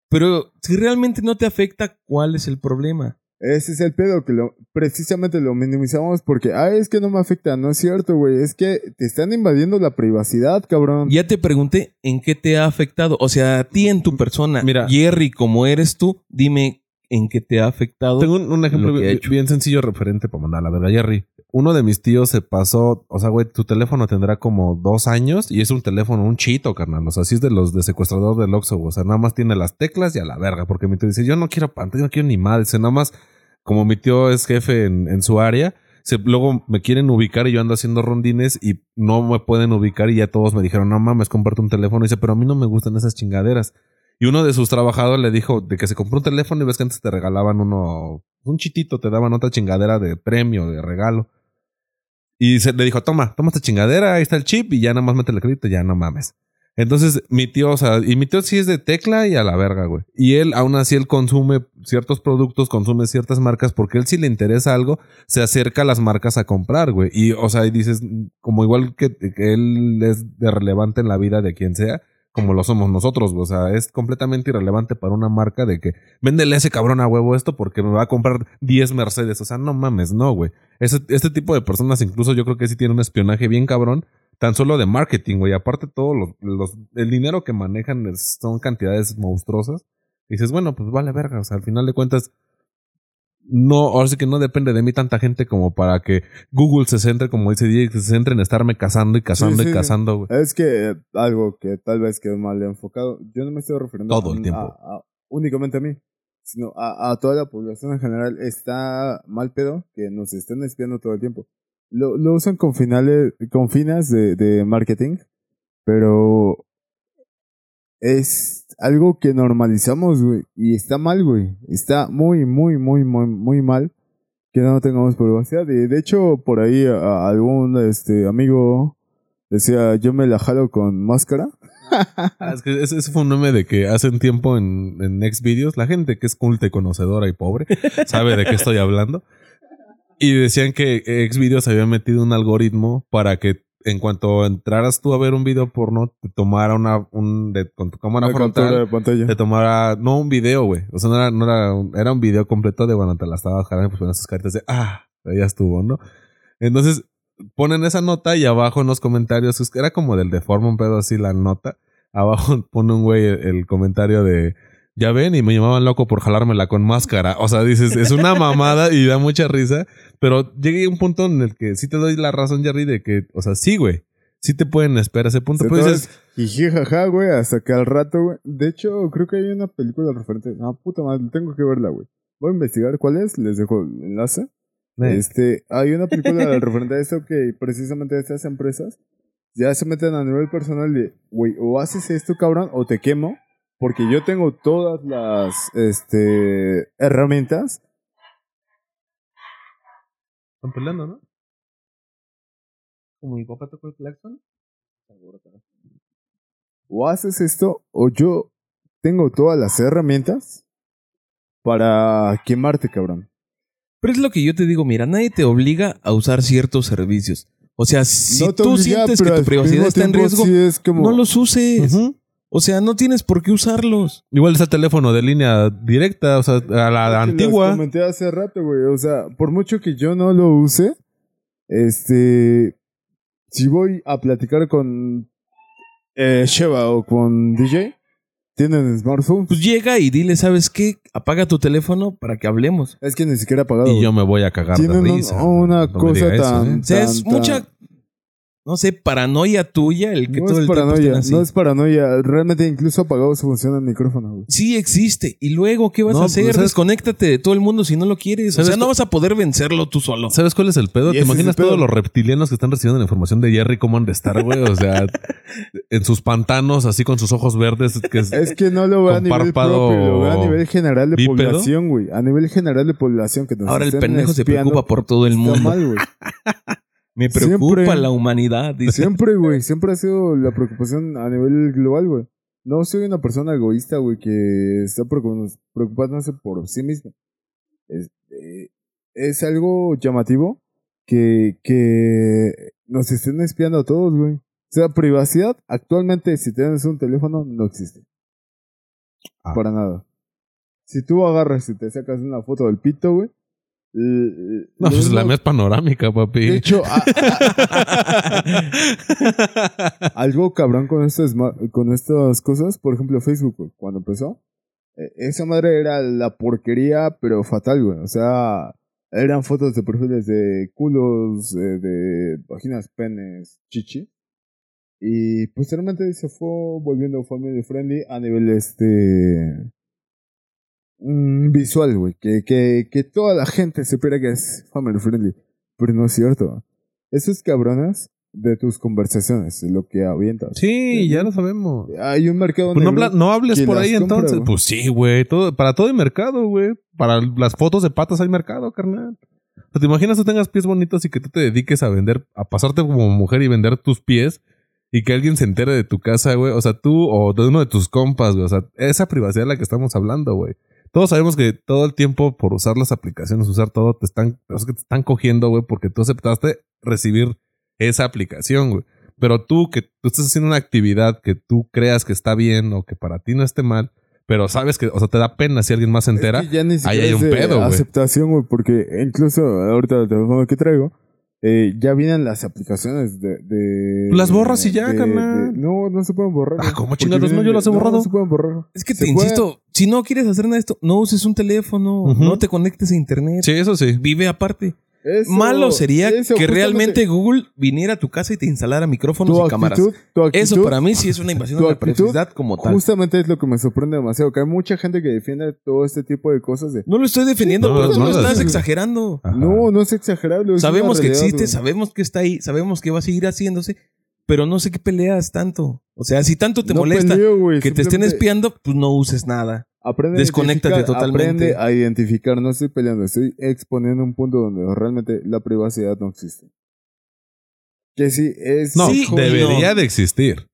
Pero si realmente no te afecta, ¿cuál es el problema? Ese es el pedo, que lo, precisamente lo minimizamos porque, ah, es que no me afecta, no es cierto, güey, es que te están invadiendo la privacidad, cabrón. Ya te pregunté en qué te ha afectado. O sea, a ti en tu persona, Mira. Jerry, como eres tú, dime en qué te ha afectado. Tengo un, un ejemplo bien sencillo referente para mandar la verdad, Jerry. Uno de mis tíos se pasó, o sea, güey, tu teléfono tendrá como dos años y es un teléfono, un chito, carnal. O sea, así es de los de secuestrador del Oxxo. O sea, nada más tiene las teclas y a la verga. Porque mi tío dice, yo no quiero pantalla, no quiero ni madre. Dice, nada más, como mi tío es jefe en, su área, luego me quieren ubicar y yo ando haciendo rondines y no me pueden ubicar y ya todos me dijeron, no mames, comparte un teléfono. Y dice, pero a mí no me gustan esas chingaderas. Y uno de sus trabajadores le dijo de que se compró un teléfono y ves que antes te regalaban uno, un chitito, te daban otra chingadera de premio, de regalo. Y se, le dijo, toma, toma esta chingadera, ahí está el chip y ya nada más mete el crédito, ya no mames. Entonces, mi tío, o sea, y mi tío sí es de tecla y a la verga, güey. Y él, aún así, él consume ciertos productos, consume ciertas marcas, porque él si le interesa algo, se acerca a las marcas a comprar, güey. Y, o sea, y dices, como igual que, que él es de relevante en la vida de quien sea, como lo somos nosotros. O sea, es completamente irrelevante para una marca de que véndele a ese cabrón a huevo esto porque me va a comprar 10 Mercedes. O sea, no mames, no, güey. Ese- este tipo de personas incluso yo creo que sí tienen un espionaje bien cabrón tan solo de marketing, güey. Aparte todo los, el dinero que manejan son cantidades monstruosas. Y dices, bueno, pues vale verga. O sea, al final de cuentas, no, ahora sí que no depende de mí tanta gente como para que Google se centre, como dice Diego, se centre en estarme casando y casando Sí, y güey. Es que eh, algo que tal vez quedó mal enfocado. Yo no me estoy refiriendo Todo el a- tiempo. a- a- únicamente a mí, sino a, a toda la población en general. Está mal pedo que nos estén espiando todo el tiempo. Lo, lo usan con finales, con fines de, de marketing, pero es algo que normalizamos, güey. Y está mal, güey. Está muy, muy, muy, muy, muy mal que no tengamos privacidad. Y de hecho, por ahí a- algún este amigo decía, yo me la jalo con máscara. Ah, es que ese, fue un meme de que hace un tiempo en, en Videos, la gente que es culta y conocedora y pobre sabe de qué estoy hablando. Y decían que Xvideos había metido un algoritmo para que en cuanto entraras tú a ver un video porno, te tomara una, un, de- con tu cámara Una frontal, de pantalla. te tomara, no un video, güey. O sea, no era, no era, un, era un video completo de cuando te la estabas jalando, pues ponían sus caritas de, ah, ya estuvo, ¿no? Entonces, ponen esa nota y abajo en los comentarios, era como del deforme un pedo así la nota. Abajo pone un güey el, el comentario de, ya ven, y me llamaban loco por jalármela con máscara. O sea, dices, es una mamada y da mucha risa. Pero llegué a un punto en el que sí te doy la razón, Jerry, de que, o sea, sí, güey. Sí te pueden esperar a ese punto. Pero dices, Jiji, jaja, güey, hasta que al rato, güey. De hecho, creo que hay una película referente. Ah, puta madre, tengo que verla, güey. Voy a investigar cuál es, les dejo el enlace. eh, Este, hay una película referente a esto que precisamente estas empresas ya se meten a nivel personal de, güey, o haces esto, cabrón, o te quemo, porque yo tengo todas las, este, herramientas. están peleando, ¿no? Como mi papá tocó el claxon. O haces esto, o yo tengo todas las herramientas para quemarte, cabrón. Pero es lo que yo te digo, mira, nadie te obliga a usar ciertos servicios. O sea, si No tú obliga, sientes que tu privacidad está en riesgo, sí es como- no los uses. O sea, no tienes por qué usarlos. Igual está el teléfono de línea directa, o sea, a la antigua. comenté hace rato, güey. O sea, por mucho que yo no lo use, este. Si voy a platicar con eh, Sheva o con DJ, tienen smartphone. Pues llega y dile, ¿sabes qué? Apaga tu teléfono para que hablemos. Es que ni siquiera apagado. Y yo me voy a cagar de risa. una No me cosa eso, tan- ¿eh? O sea, es Tan, mucha, no sé, paranoia tuya el que no todo es el tiempo paranoia, así. no es paranoia. Realmente incluso apagado se funciona el micrófono, güey. Sí existe. ¿Y luego qué vas No, a hacer? pues, ¿sabes? Desconéctate de todo el mundo si no lo quieres. O ¿Sabes sea, no vas a poder vencerlo tú solo. ¿Sabes cuál es el pedo? ¿Te imaginas pedo. todos los reptilianos que están recibiendo la información de Jerry cómo han de estar, güey? O sea, en sus pantanos, así con sus ojos verdes. Que es- Es que no lo veo a nivel párpado propio, lo veo a nivel general de bípedo. población, güey. A nivel general de población que nos Ahora el pendejo se preocupa por todo el está mundo. mal, güey. Me preocupa Siempre- la humanidad, dice. Siempre, güey, siempre ha sido la preocupación a nivel global, güey. No soy una persona egoísta, güey, que está preocup- preocupándose por sí mismo. Es, eh, es algo llamativo que, que nos estén espiando a todos, güey. O sea, privacidad, actualmente, si tienes un teléfono, no existe. Ah. Para nada. Si tú agarras y te sacas una foto del pito, güey. No, pues la mía es panorámica, papi. De hecho, a- algo cabrón con estas, ma- con estas cosas, por ejemplo, Facebook, güey, cuando empezó, eh, esa madre era la porquería, pero fatal, güey. O sea, eran fotos de perfiles de culos, eh, de vaginas, penes, chichi. Y posteriormente se fue volviendo family friendly a nivel este visual, güey. Que, que, que toda la gente supiera que es family friendly. Pero no es cierto. Eso es cabronas de tus conversaciones, lo que avientas. Sí, ya lo sabemos. Hay un mercado Pues no, no hables que por ahí compra, entonces. Pues sí, güey. Todo, para todo hay mercado, güey. Para las fotos de patas hay mercado, carnal. O sea, ¿Te imaginas tú tengas pies bonitos y que tú te dediques a vender, a pasarte como mujer y vender tus pies y que alguien se entere de tu casa, güey? O sea, tú o de uno de tus compas, güey. O sea, esa privacidad de la que estamos hablando, güey. Todos sabemos que todo el tiempo por usar las aplicaciones, usar todo, te están, sea, que te están cogiendo, güey, porque tú aceptaste recibir esa aplicación, güey. Pero tú, que tú estás haciendo una actividad que tú creas que está bien o que para ti no esté mal, pero sabes que, o sea, te da pena si alguien más se entera. Es que ya ni ahí hay es un pedo, güey. aceptación, güey, porque incluso ahorita el teléfono que traigo, eh, ya vienen las aplicaciones de... de las borras y ya, de- carnal. de- no, no se pueden borrar. Ah, güey, ¿cómo porque chingados? No, yo las he borrado. No, se pueden borrar. Es que Se te puede. insisto, si no quieres hacer nada de esto, no uses un teléfono, no te conectes a internet, Sí, eso sí. vive aparte. Eso- Malo sería eso, que realmente Google viniera a tu casa y te instalara micrófonos tu y cámaras. actitud, tu actitud, Eso para mí sí es una invasión a la privacidad como tal. Justamente es lo que me sorprende demasiado, que hay mucha gente que defiende todo este tipo de cosas de... No lo estoy defendiendo, Sí, pero no, tú no, lo no, estás no. exagerando. Ajá. No, no es exagerable. es Sabemos que realidad, existe, güey. sabemos que está ahí, sabemos que va a seguir haciéndose, pero no sé qué peleas tanto. O sea, si tanto te No molesta peleo, que te estén espiando, pues no uses nada. Aprende Desconéctate totalmente. Aprende a identificar. No estoy peleando, estoy exponiendo un punto donde realmente la privacidad no existe. Que sí es. No, Sí, debería no. de existir.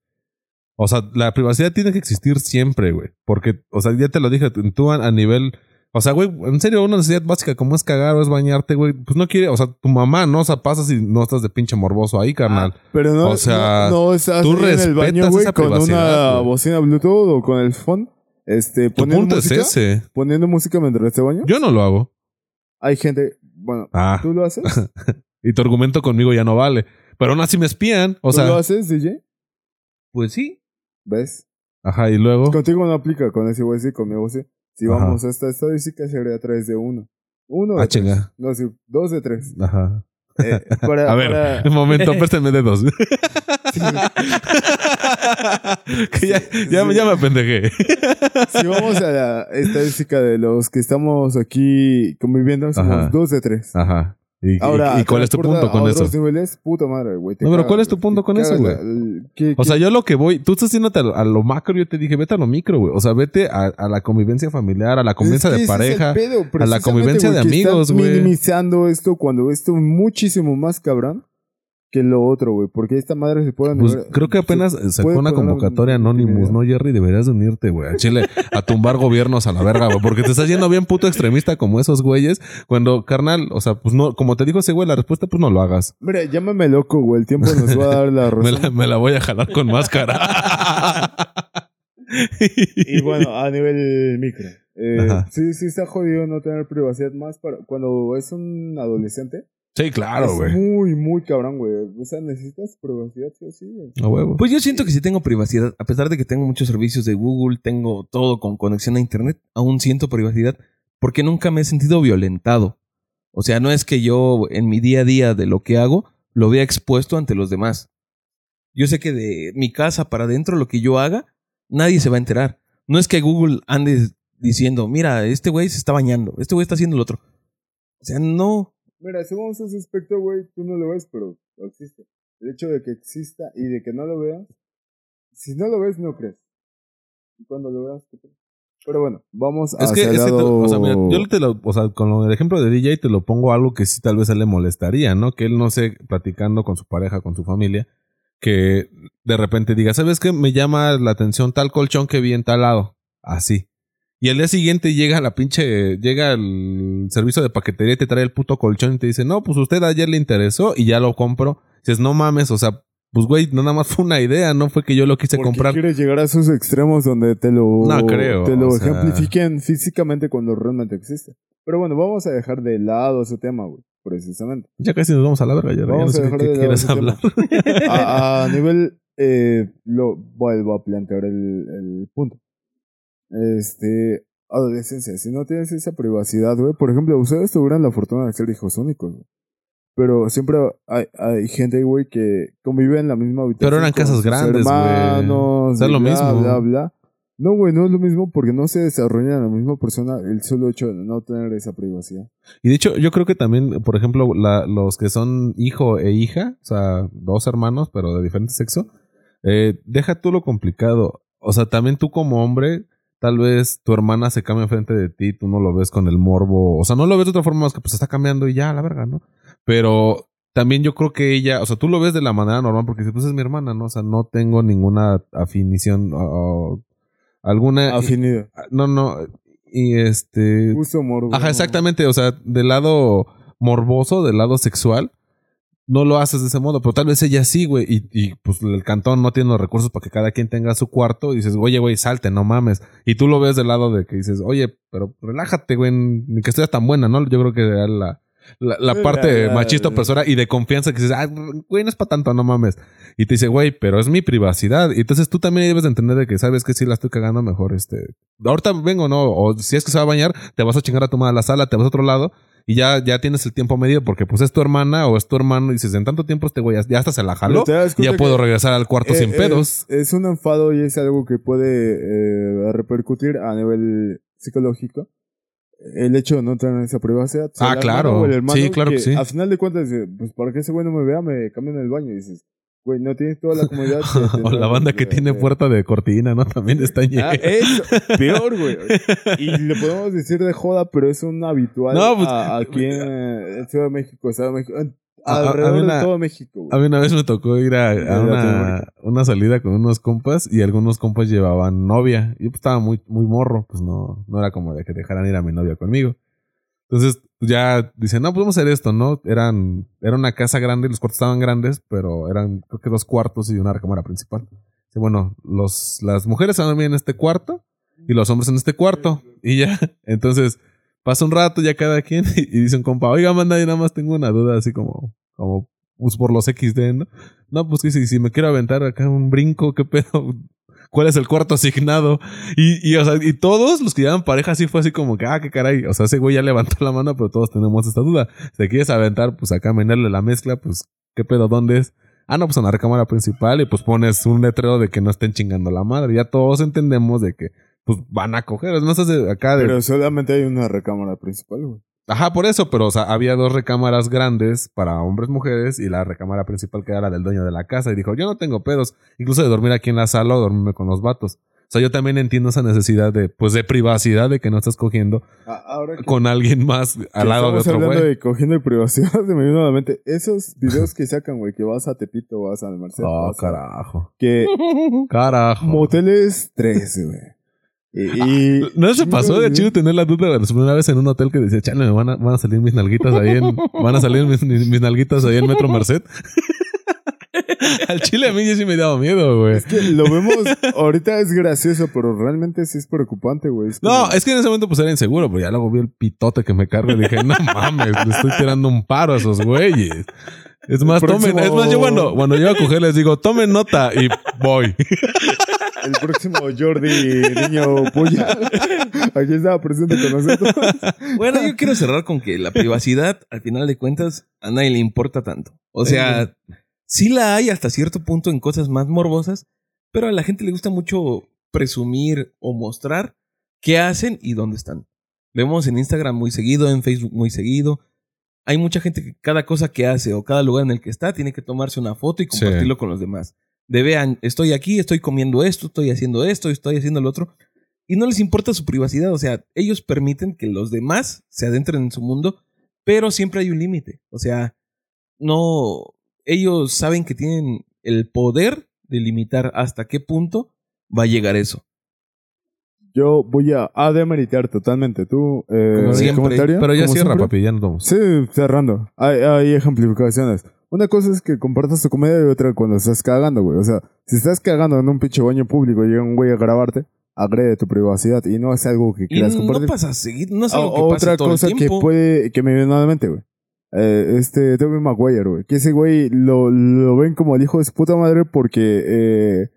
O sea, la privacidad tiene que existir siempre, güey. Porque, o sea, ya te lo dije, tú a, a nivel. O sea, güey, en serio, una necesidad básica como es cagar o es bañarte, güey, pues no quiere, o sea, tu mamá, ¿no? O sea, pasas y no estás de pinche morboso ahí, carnal. Pero no, O sea, no, no estás tú el baño, respetas güey, con una bocina Bluetooth o con el phone. Este, tu poniendo punto música, es ese. poniendo música mientras te baño. Yo no lo hago. Hay gente, bueno, Ah, ¿tú lo haces? y tu argumento conmigo ya no vale. Pero aún así me espían. O ¿Tú lo sea, haces, DJ? Pues sí. ¿Ves? ajá, y luego. Contigo no aplica, con ese güey sí, conmigo sí. Si Ajá. vamos a esta estadística, sería 3 de 1. Uno de Ah, tres. chinga. No, sí, 2 de 3. Ajá. para, A ver, para- un momento, préstenme de dos. Sí. que ya, ya, me- ya me apendejé. si vamos a la estadística de los que estamos aquí conviviendo, somos Ajá. 2 de 3. Ajá. ¿Y, Ahora, y- y cuál es tu punto con a eso? niveles, puta madre, güey. No, pero ¿cuál es tu punto con eso, güey? la- el- ¿qué- O sea, yo lo que voy, tú estás yéndote a lo, a macro, yo te dije, vete a lo micro, güey. O sea, vete a, a la convivencia familiar, a la convivencia Es que de pareja. pedo, la convivencia de amigos, güey. minimizando esto cuando esto es muchísimo más cabrón que lo otro, güey. Porque esta madre se puede... Pues creo que apenas sacó una convocatoria Anonymous, ¿no, Jerry? Deberías de unirte, güey. A Chile, a tumbar gobiernos a la verga, güey. Porque te estás yendo bien puto extremista como esos güeyes. Cuando, carnal, o sea, pues no, como te dijo ese güey, la respuesta, pues no lo hagas. Mira, llámame loco, güey. El tiempo nos va a dar la Me razón. la, me la voy a jalar con máscara. Y bueno, a nivel micro. Eh, sí, sí está jodido no tener privacidad más para cuando es un adolescente. Sí, claro, es güey. muy, muy cabrón, güey. O sea, necesitas privacidad, sí o sí, güey. A huevo. Pues yo siento que sí tengo privacidad. A pesar de que tengo muchos servicios de Google, tengo todo con conexión a Internet, aún siento privacidad porque nunca me he sentido violentado. O sea, no es que yo en mi día a día de lo que hago lo vea expuesto ante los demás. Yo sé que de mi casa para adentro lo que yo haga, nadie se va a enterar. No es que Google ande diciendo, mira, este güey se está bañando, este güey está haciendo lo otro. O sea, no. Mira, a ese aspecto, güey, tú no lo ves, pero existe. El hecho de que exista y de que no lo veas, si no lo ves, no crees. Y cuando lo veas, ¿qué crees? Pero bueno, vamos Es que, es que lado... o sea, mira, yo te lo, o sea, con el ejemplo de DJ te lo pongo algo que sí tal vez a él le molestaría, ¿no? Que él no sé, platicando con su pareja, con su familia, que de repente diga, ¿sabes qué? Me llama la atención tal colchón que vi en tal lado. Así. Y al día siguiente llega la pinche, llega el servicio de paquetería y te trae el puto colchón y te dice, no, pues usted ayer le interesó y ya lo compro. Dices, no mames, o sea, pues güey, no nada más fue una idea, no fue que yo lo quise ¿Por qué comprar. quieres llegar a esos extremos donde te lo, No creo, te lo sea- ejemplifiquen físicamente cuando realmente existe? Pero bueno, vamos a dejar de lado ese tema, güey, precisamente. Ya casi nos vamos a la verga, ya, ya no Vamos sé a dejar qué de quieres hablar. a, a nivel, eh, lo vuelvo a plantear el, el punto. Este, adolescencia, si no tienes esa privacidad, güey, por ejemplo, ustedes tuvieran la fortuna de ser hijos únicos, güey. Pero siempre hay, hay gente, güey, que convive en la misma habitación. Pero eran casas grandes, güey. y lo bla, mismo. Bla, bla. No, güey, no es lo mismo porque no se desarrolla en la misma persona el solo hecho de no tener esa privacidad. Y de hecho, yo creo que también, por ejemplo, la- los que son hijo e hija, o sea, dos hermanos, pero de diferente sexo, eh, deja tú lo complicado. O sea, también tú como hombre tal vez tu hermana se cambia enfrente de ti, tú no lo ves con el morbo, o sea, no lo ves de otra forma más que pues está cambiando y ya, la verga, ¿no? Pero también yo creo que ella, o sea, tú lo ves de la manera normal porque pues es mi hermana, ¿no? O sea, no tengo ninguna afinición o, o alguna... Afinidad. No, no, y este... Gusto morbo. Ajá, exactamente, o sea, del lado morboso, del lado sexual, no lo haces de ese modo, pero tal vez ella sí, güey, y, y pues el cantón no tiene los recursos para que cada quien tenga su cuarto, y dices, oye, güey, salte, no mames. Y tú lo ves del lado de que dices, oye, pero relájate, güey, ni que estés tan buena, ¿no? Yo creo que era la, la, parte machista opresora y de confianza que dices, ah, güey, no es para tanto, no mames. Y te dice, güey, pero es mi privacidad. Y entonces tú también debes de entender de que sabes que si la estoy cagando mejor, este, ahorita vengo, ¿no? O si es que se va a bañar, te vas a chingar a tu madre a la sala, te vas a otro lado y ya, ya tienes el tiempo medido porque pues es tu hermana o es tu hermano y dices, en tanto tiempo este güey ya, hasta se la jaló ya puedo regresar al cuarto eh, sin pedos. Es, es un enfado y es algo que puede eh, repercutir a nivel psicológico. El hecho de no tener esa privacidad. Ah, claro. hermano hermano Sí, claro que sí. A final de cuentas, pues para que ese güey no me vea, me cambio en el baño. Y dices, güey, no tienes toda la comodidad. o la banda que tiene puerta de cortina, ¿no? También está en Ah, eso, peor, güey. Y le podemos decir de joda, pero es un habitual No, pues, a- aquí en Ciudad de México, de México, en- A- a- alrededor de todo México. güey. A mí una vez me tocó ir a, una, una salida con unos compas y algunos compas llevaban novia. Yo pues, estaba muy, muy morro, pues no, no era como de que dejaran ir a mi novia conmigo. Entonces ya dicen, no, podemos hacer esto, ¿no? Eran, era una casa grande, los cuartos estaban grandes, pero eran creo que dos cuartos y una recámara principal. Sí, bueno, los, las mujeres van a dormir en este cuarto y los hombres en este cuarto. Y ya, entonces pasa un rato ya cada quien y, y dice un compa, oiga, manda, yo nada más tengo una duda así como, como pues por los XD, ¿no? No, pues que si, si me quiero aventar acá un brinco, ¿qué pedo? ¿Cuál es el cuarto asignado? Y, y, o sea, y todos los que llevan pareja así fue así como que, ah, qué caray. O sea, ese güey ya levantó la mano, pero todos tenemos esta duda. Si te quieres aventar, pues acá menerle la mezcla, pues, ¿qué pedo? ¿Dónde es? Ah, no, pues en la recámara principal y pues pones un letrero de que no estén chingando la madre. Ya todos entendemos de que, pues, van a coger. No estás acá de... Pero solamente hay una recámara principal, güey. Ajá, por eso, pero o sea, había dos recámaras grandes para hombres y mujeres y la recámara principal que era la del dueño de la casa y dijo, yo no tengo pedos, incluso de dormir aquí en la sala o dormirme con los vatos. O sea, yo también entiendo esa necesidad de, pues, de privacidad de que no estás cogiendo A- Ahora que, con alguien más al lado de otro hablando güey. de cogiendo privacidad, se me vino a la mente esos videos que sacan, güey, que vas a Tepito, vas a Merced, Oh, vas a- carajo. que Carajo. moteles 13, güey. Y, ¿No se pasó de chido tener la duda de la primera vez en un hotel que decía, chale, me van a, van a salir mis nalguitas ahí en, van a salir mis, nalguitas ahí en Metro Merced? Al chile a mí ya sí me daba miedo, güey. Es que lo vemos, ahorita es gracioso, pero realmente sí es preocupante, güey. Es No, como- es que en ese momento pues era inseguro, pero ya luego vi el pitote que me cargo y dije, no mames, le estoy tirando un paro a esos güeyes. Es más, próximo- tomen, es más, yo cuando, cuando llego a coger les digo, tomen nota y voy. el próximo Jordi Niño Puya. Aquí estaba presente con nosotros. Bueno, yo quiero cerrar con que la privacidad, al final de cuentas, a nadie le importa tanto. O sea, sí la hay hasta cierto punto en cosas más morbosas, pero a la gente le gusta mucho presumir o mostrar qué hacen y dónde están. Vemos en Instagram muy seguido, en Facebook muy seguido. Hay mucha gente que cada cosa que hace o cada lugar en el que está tiene que tomarse una foto y Sí. compartirlo con los demás. De vean, estoy aquí, estoy comiendo esto, estoy haciendo esto, estoy haciendo lo otro. Y no les importa su privacidad. O sea, ellos permiten que los demás se adentren en su mundo, pero siempre hay un límite. O sea, no. Ellos saben que tienen el poder de limitar hasta qué punto va a llegar eso. Yo voy a, a demeritar totalmente. ¿Tú, eh, Como siempre, comentario? Pero ya cierra, siempre. papi, ya nos vamos. Sí, cerrando. Hay, hay ejemplificaciones. Una cosa es que compartas tu comedia y otra cuando estás cagando, güey. O sea, si estás cagando en un pinche baño público y llega un güey a grabarte, agrede tu privacidad y no es algo que Y quieras no compartir. pasa a seguir, no es O- algo que otra pasa todo cosa el que puede, que me viene a la mente, güey. Eh, este, Tobey Maguire, güey. Que ese güey lo, lo ven como el hijo de su puta madre porque, eh,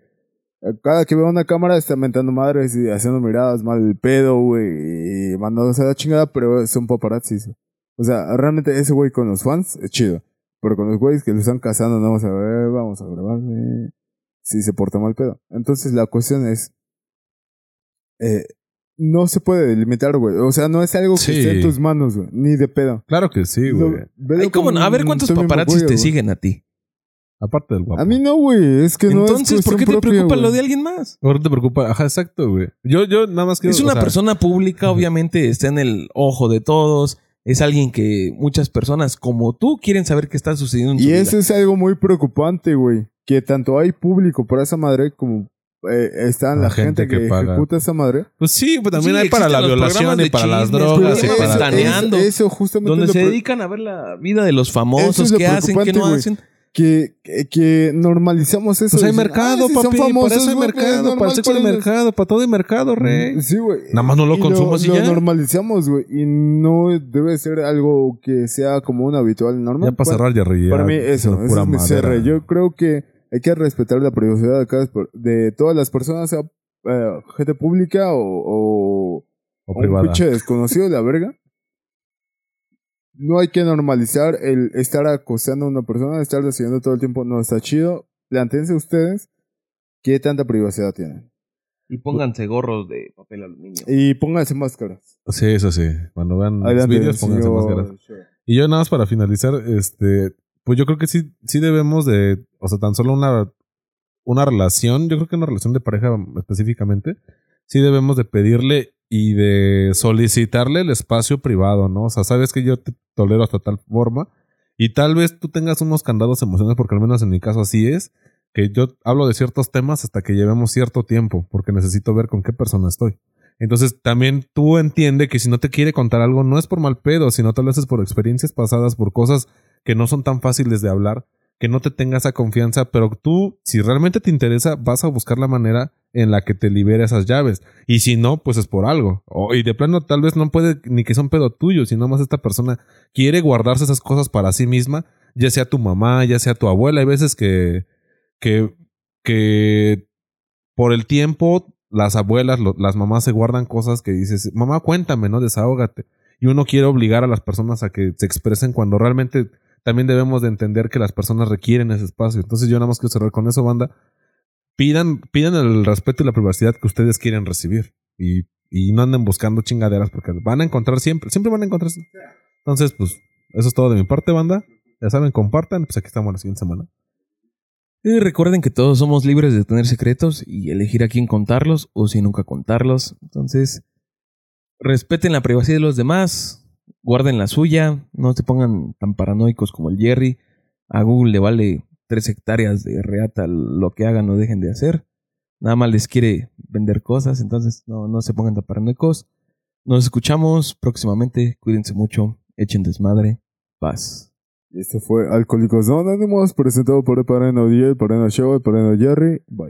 cada que ve una cámara está mentando madres y haciendo miradas mal pedo, güey, y mandándose a la chingada, pero son paparazzis. O sea, realmente ese güey con los fans es chido. Pero con los güeyes que lo están cazando, no vamos a ver, vamos a grabarle. Si se porta mal pedo. Entonces la cuestión es. Eh, no se puede limitar, güey. O sea, no es algo que Sí. esté en tus manos, güey. Ni de pedo. Claro que sí, güey. A ver cuántos paparazzis te güey. siguen a ti. Aparte del guapo. A mí no, güey. Es que no es Entonces, ¿por qué te propia, preocupa lo de alguien más? ¿Por qué te preocupa? Ajá, exacto, güey. Yo, yo nada más quiero... es una o sea, persona pública, obviamente está en el ojo de todos. Es alguien que muchas personas como tú quieren saber qué está sucediendo en su Y vida. eso es algo muy preocupante, güey. Que tanto hay público para esa madre como eh, está La la, gente gente, que que, paga. ejecuta esa madre. Pues sí, pues también Sí, hay para la violación y para las drogas pero y eso para... eso, eso justamente donde se dedican a ver la vida de los Eso famosos, es lo qué hacen, qué preocupante, no güey. hacen. Que, que, que normalizamos eso. Pues hay Dicen, mercado, "Ah, si son papi. famosos, para eso hay mercado. normal Para el sexo hay ellos". mercado. Para todo hay mercado, rey. Sí, güey. Nada más no lo Y consumas y lo ya. normalizamos, güey. Y no debe ser algo que sea como un habitual normal. Ya para cerrar, ya, Para mí, es eso, una pura es mi madera. cierre. Yo creo que hay que respetar la privacidad de, cada, de todas las personas, sea eh, gente pública o, o, O o un pinche desconocido de la verga. No hay que normalizar el estar acosando a una persona, estar decidiendo todo el tiempo, no está chido. Planteense ustedes qué tanta privacidad tienen. Y pónganse gorros de papel aluminio. Y pónganse máscaras. Sí, eso sí. Cuando vean los vídeos, pónganse señor máscaras. Y yo nada más para finalizar, este, pues yo creo que sí, sí debemos de, o sea, tan solo una, una relación, yo creo que una relación de pareja específicamente, sí debemos de pedirle y de solicitarle el espacio privado, ¿no? O sea, sabes que yo te tolero hasta tal forma y tal vez tú tengas unos candados emocionales, porque al menos en mi caso así es, que yo hablo de ciertos temas hasta que llevemos cierto tiempo, porque necesito ver con qué persona estoy. Entonces también tú entiende que si no te quiere contar algo no es por mal pedo, sino tal vez es por experiencias pasadas, por cosas que no son tan fáciles de hablar, que no te tenga esa confianza, pero tú, si realmente te interesa, vas a buscar la manera en la que te libere esas llaves. Y si no, pues es por algo. Y de plano tal vez no puede ni que un pedo tuyo, sino más esta persona quiere guardarse esas cosas para sí misma, ya sea tu mamá, ya sea tu abuela. Hay veces que, que, que por el tiempo las abuelas, las mamás se guardan cosas que dices, mamá, cuéntame, ¿no? Desahógate. Y uno quiere obligar a las personas a que se expresen cuando realmente también debemos de entender que las personas requieren ese espacio. Entonces yo nada más quiero cerrar con eso, banda. Pidan, pidan el respeto y la privacidad que ustedes quieren recibir. Y, y no anden buscando chingaderas porque van a encontrar siempre, siempre van a encontrar. Entonces, pues, eso es todo de mi parte, banda. Ya saben, compartan, pues aquí estamos la siguiente semana. Recuerden que todos somos libres de tener secretos y elegir a quién contarlos o si nunca contarlos. Entonces, respeten la privacidad de los demás, guarden la suya, no se pongan tan paranoicos como el Jerry. A Google le vale tres hectáreas de reata lo que hagan o dejen de hacer. Nada más les quiere vender cosas, entonces no, no se pongan tan paranoicos. Nos escuchamos próximamente, cuídense mucho, echen desmadre, paz. Y esto fue Alcohólicos Anónimos, presentado por el Pareno 10, el Pareno Show, el Pareno Jerry. Bye.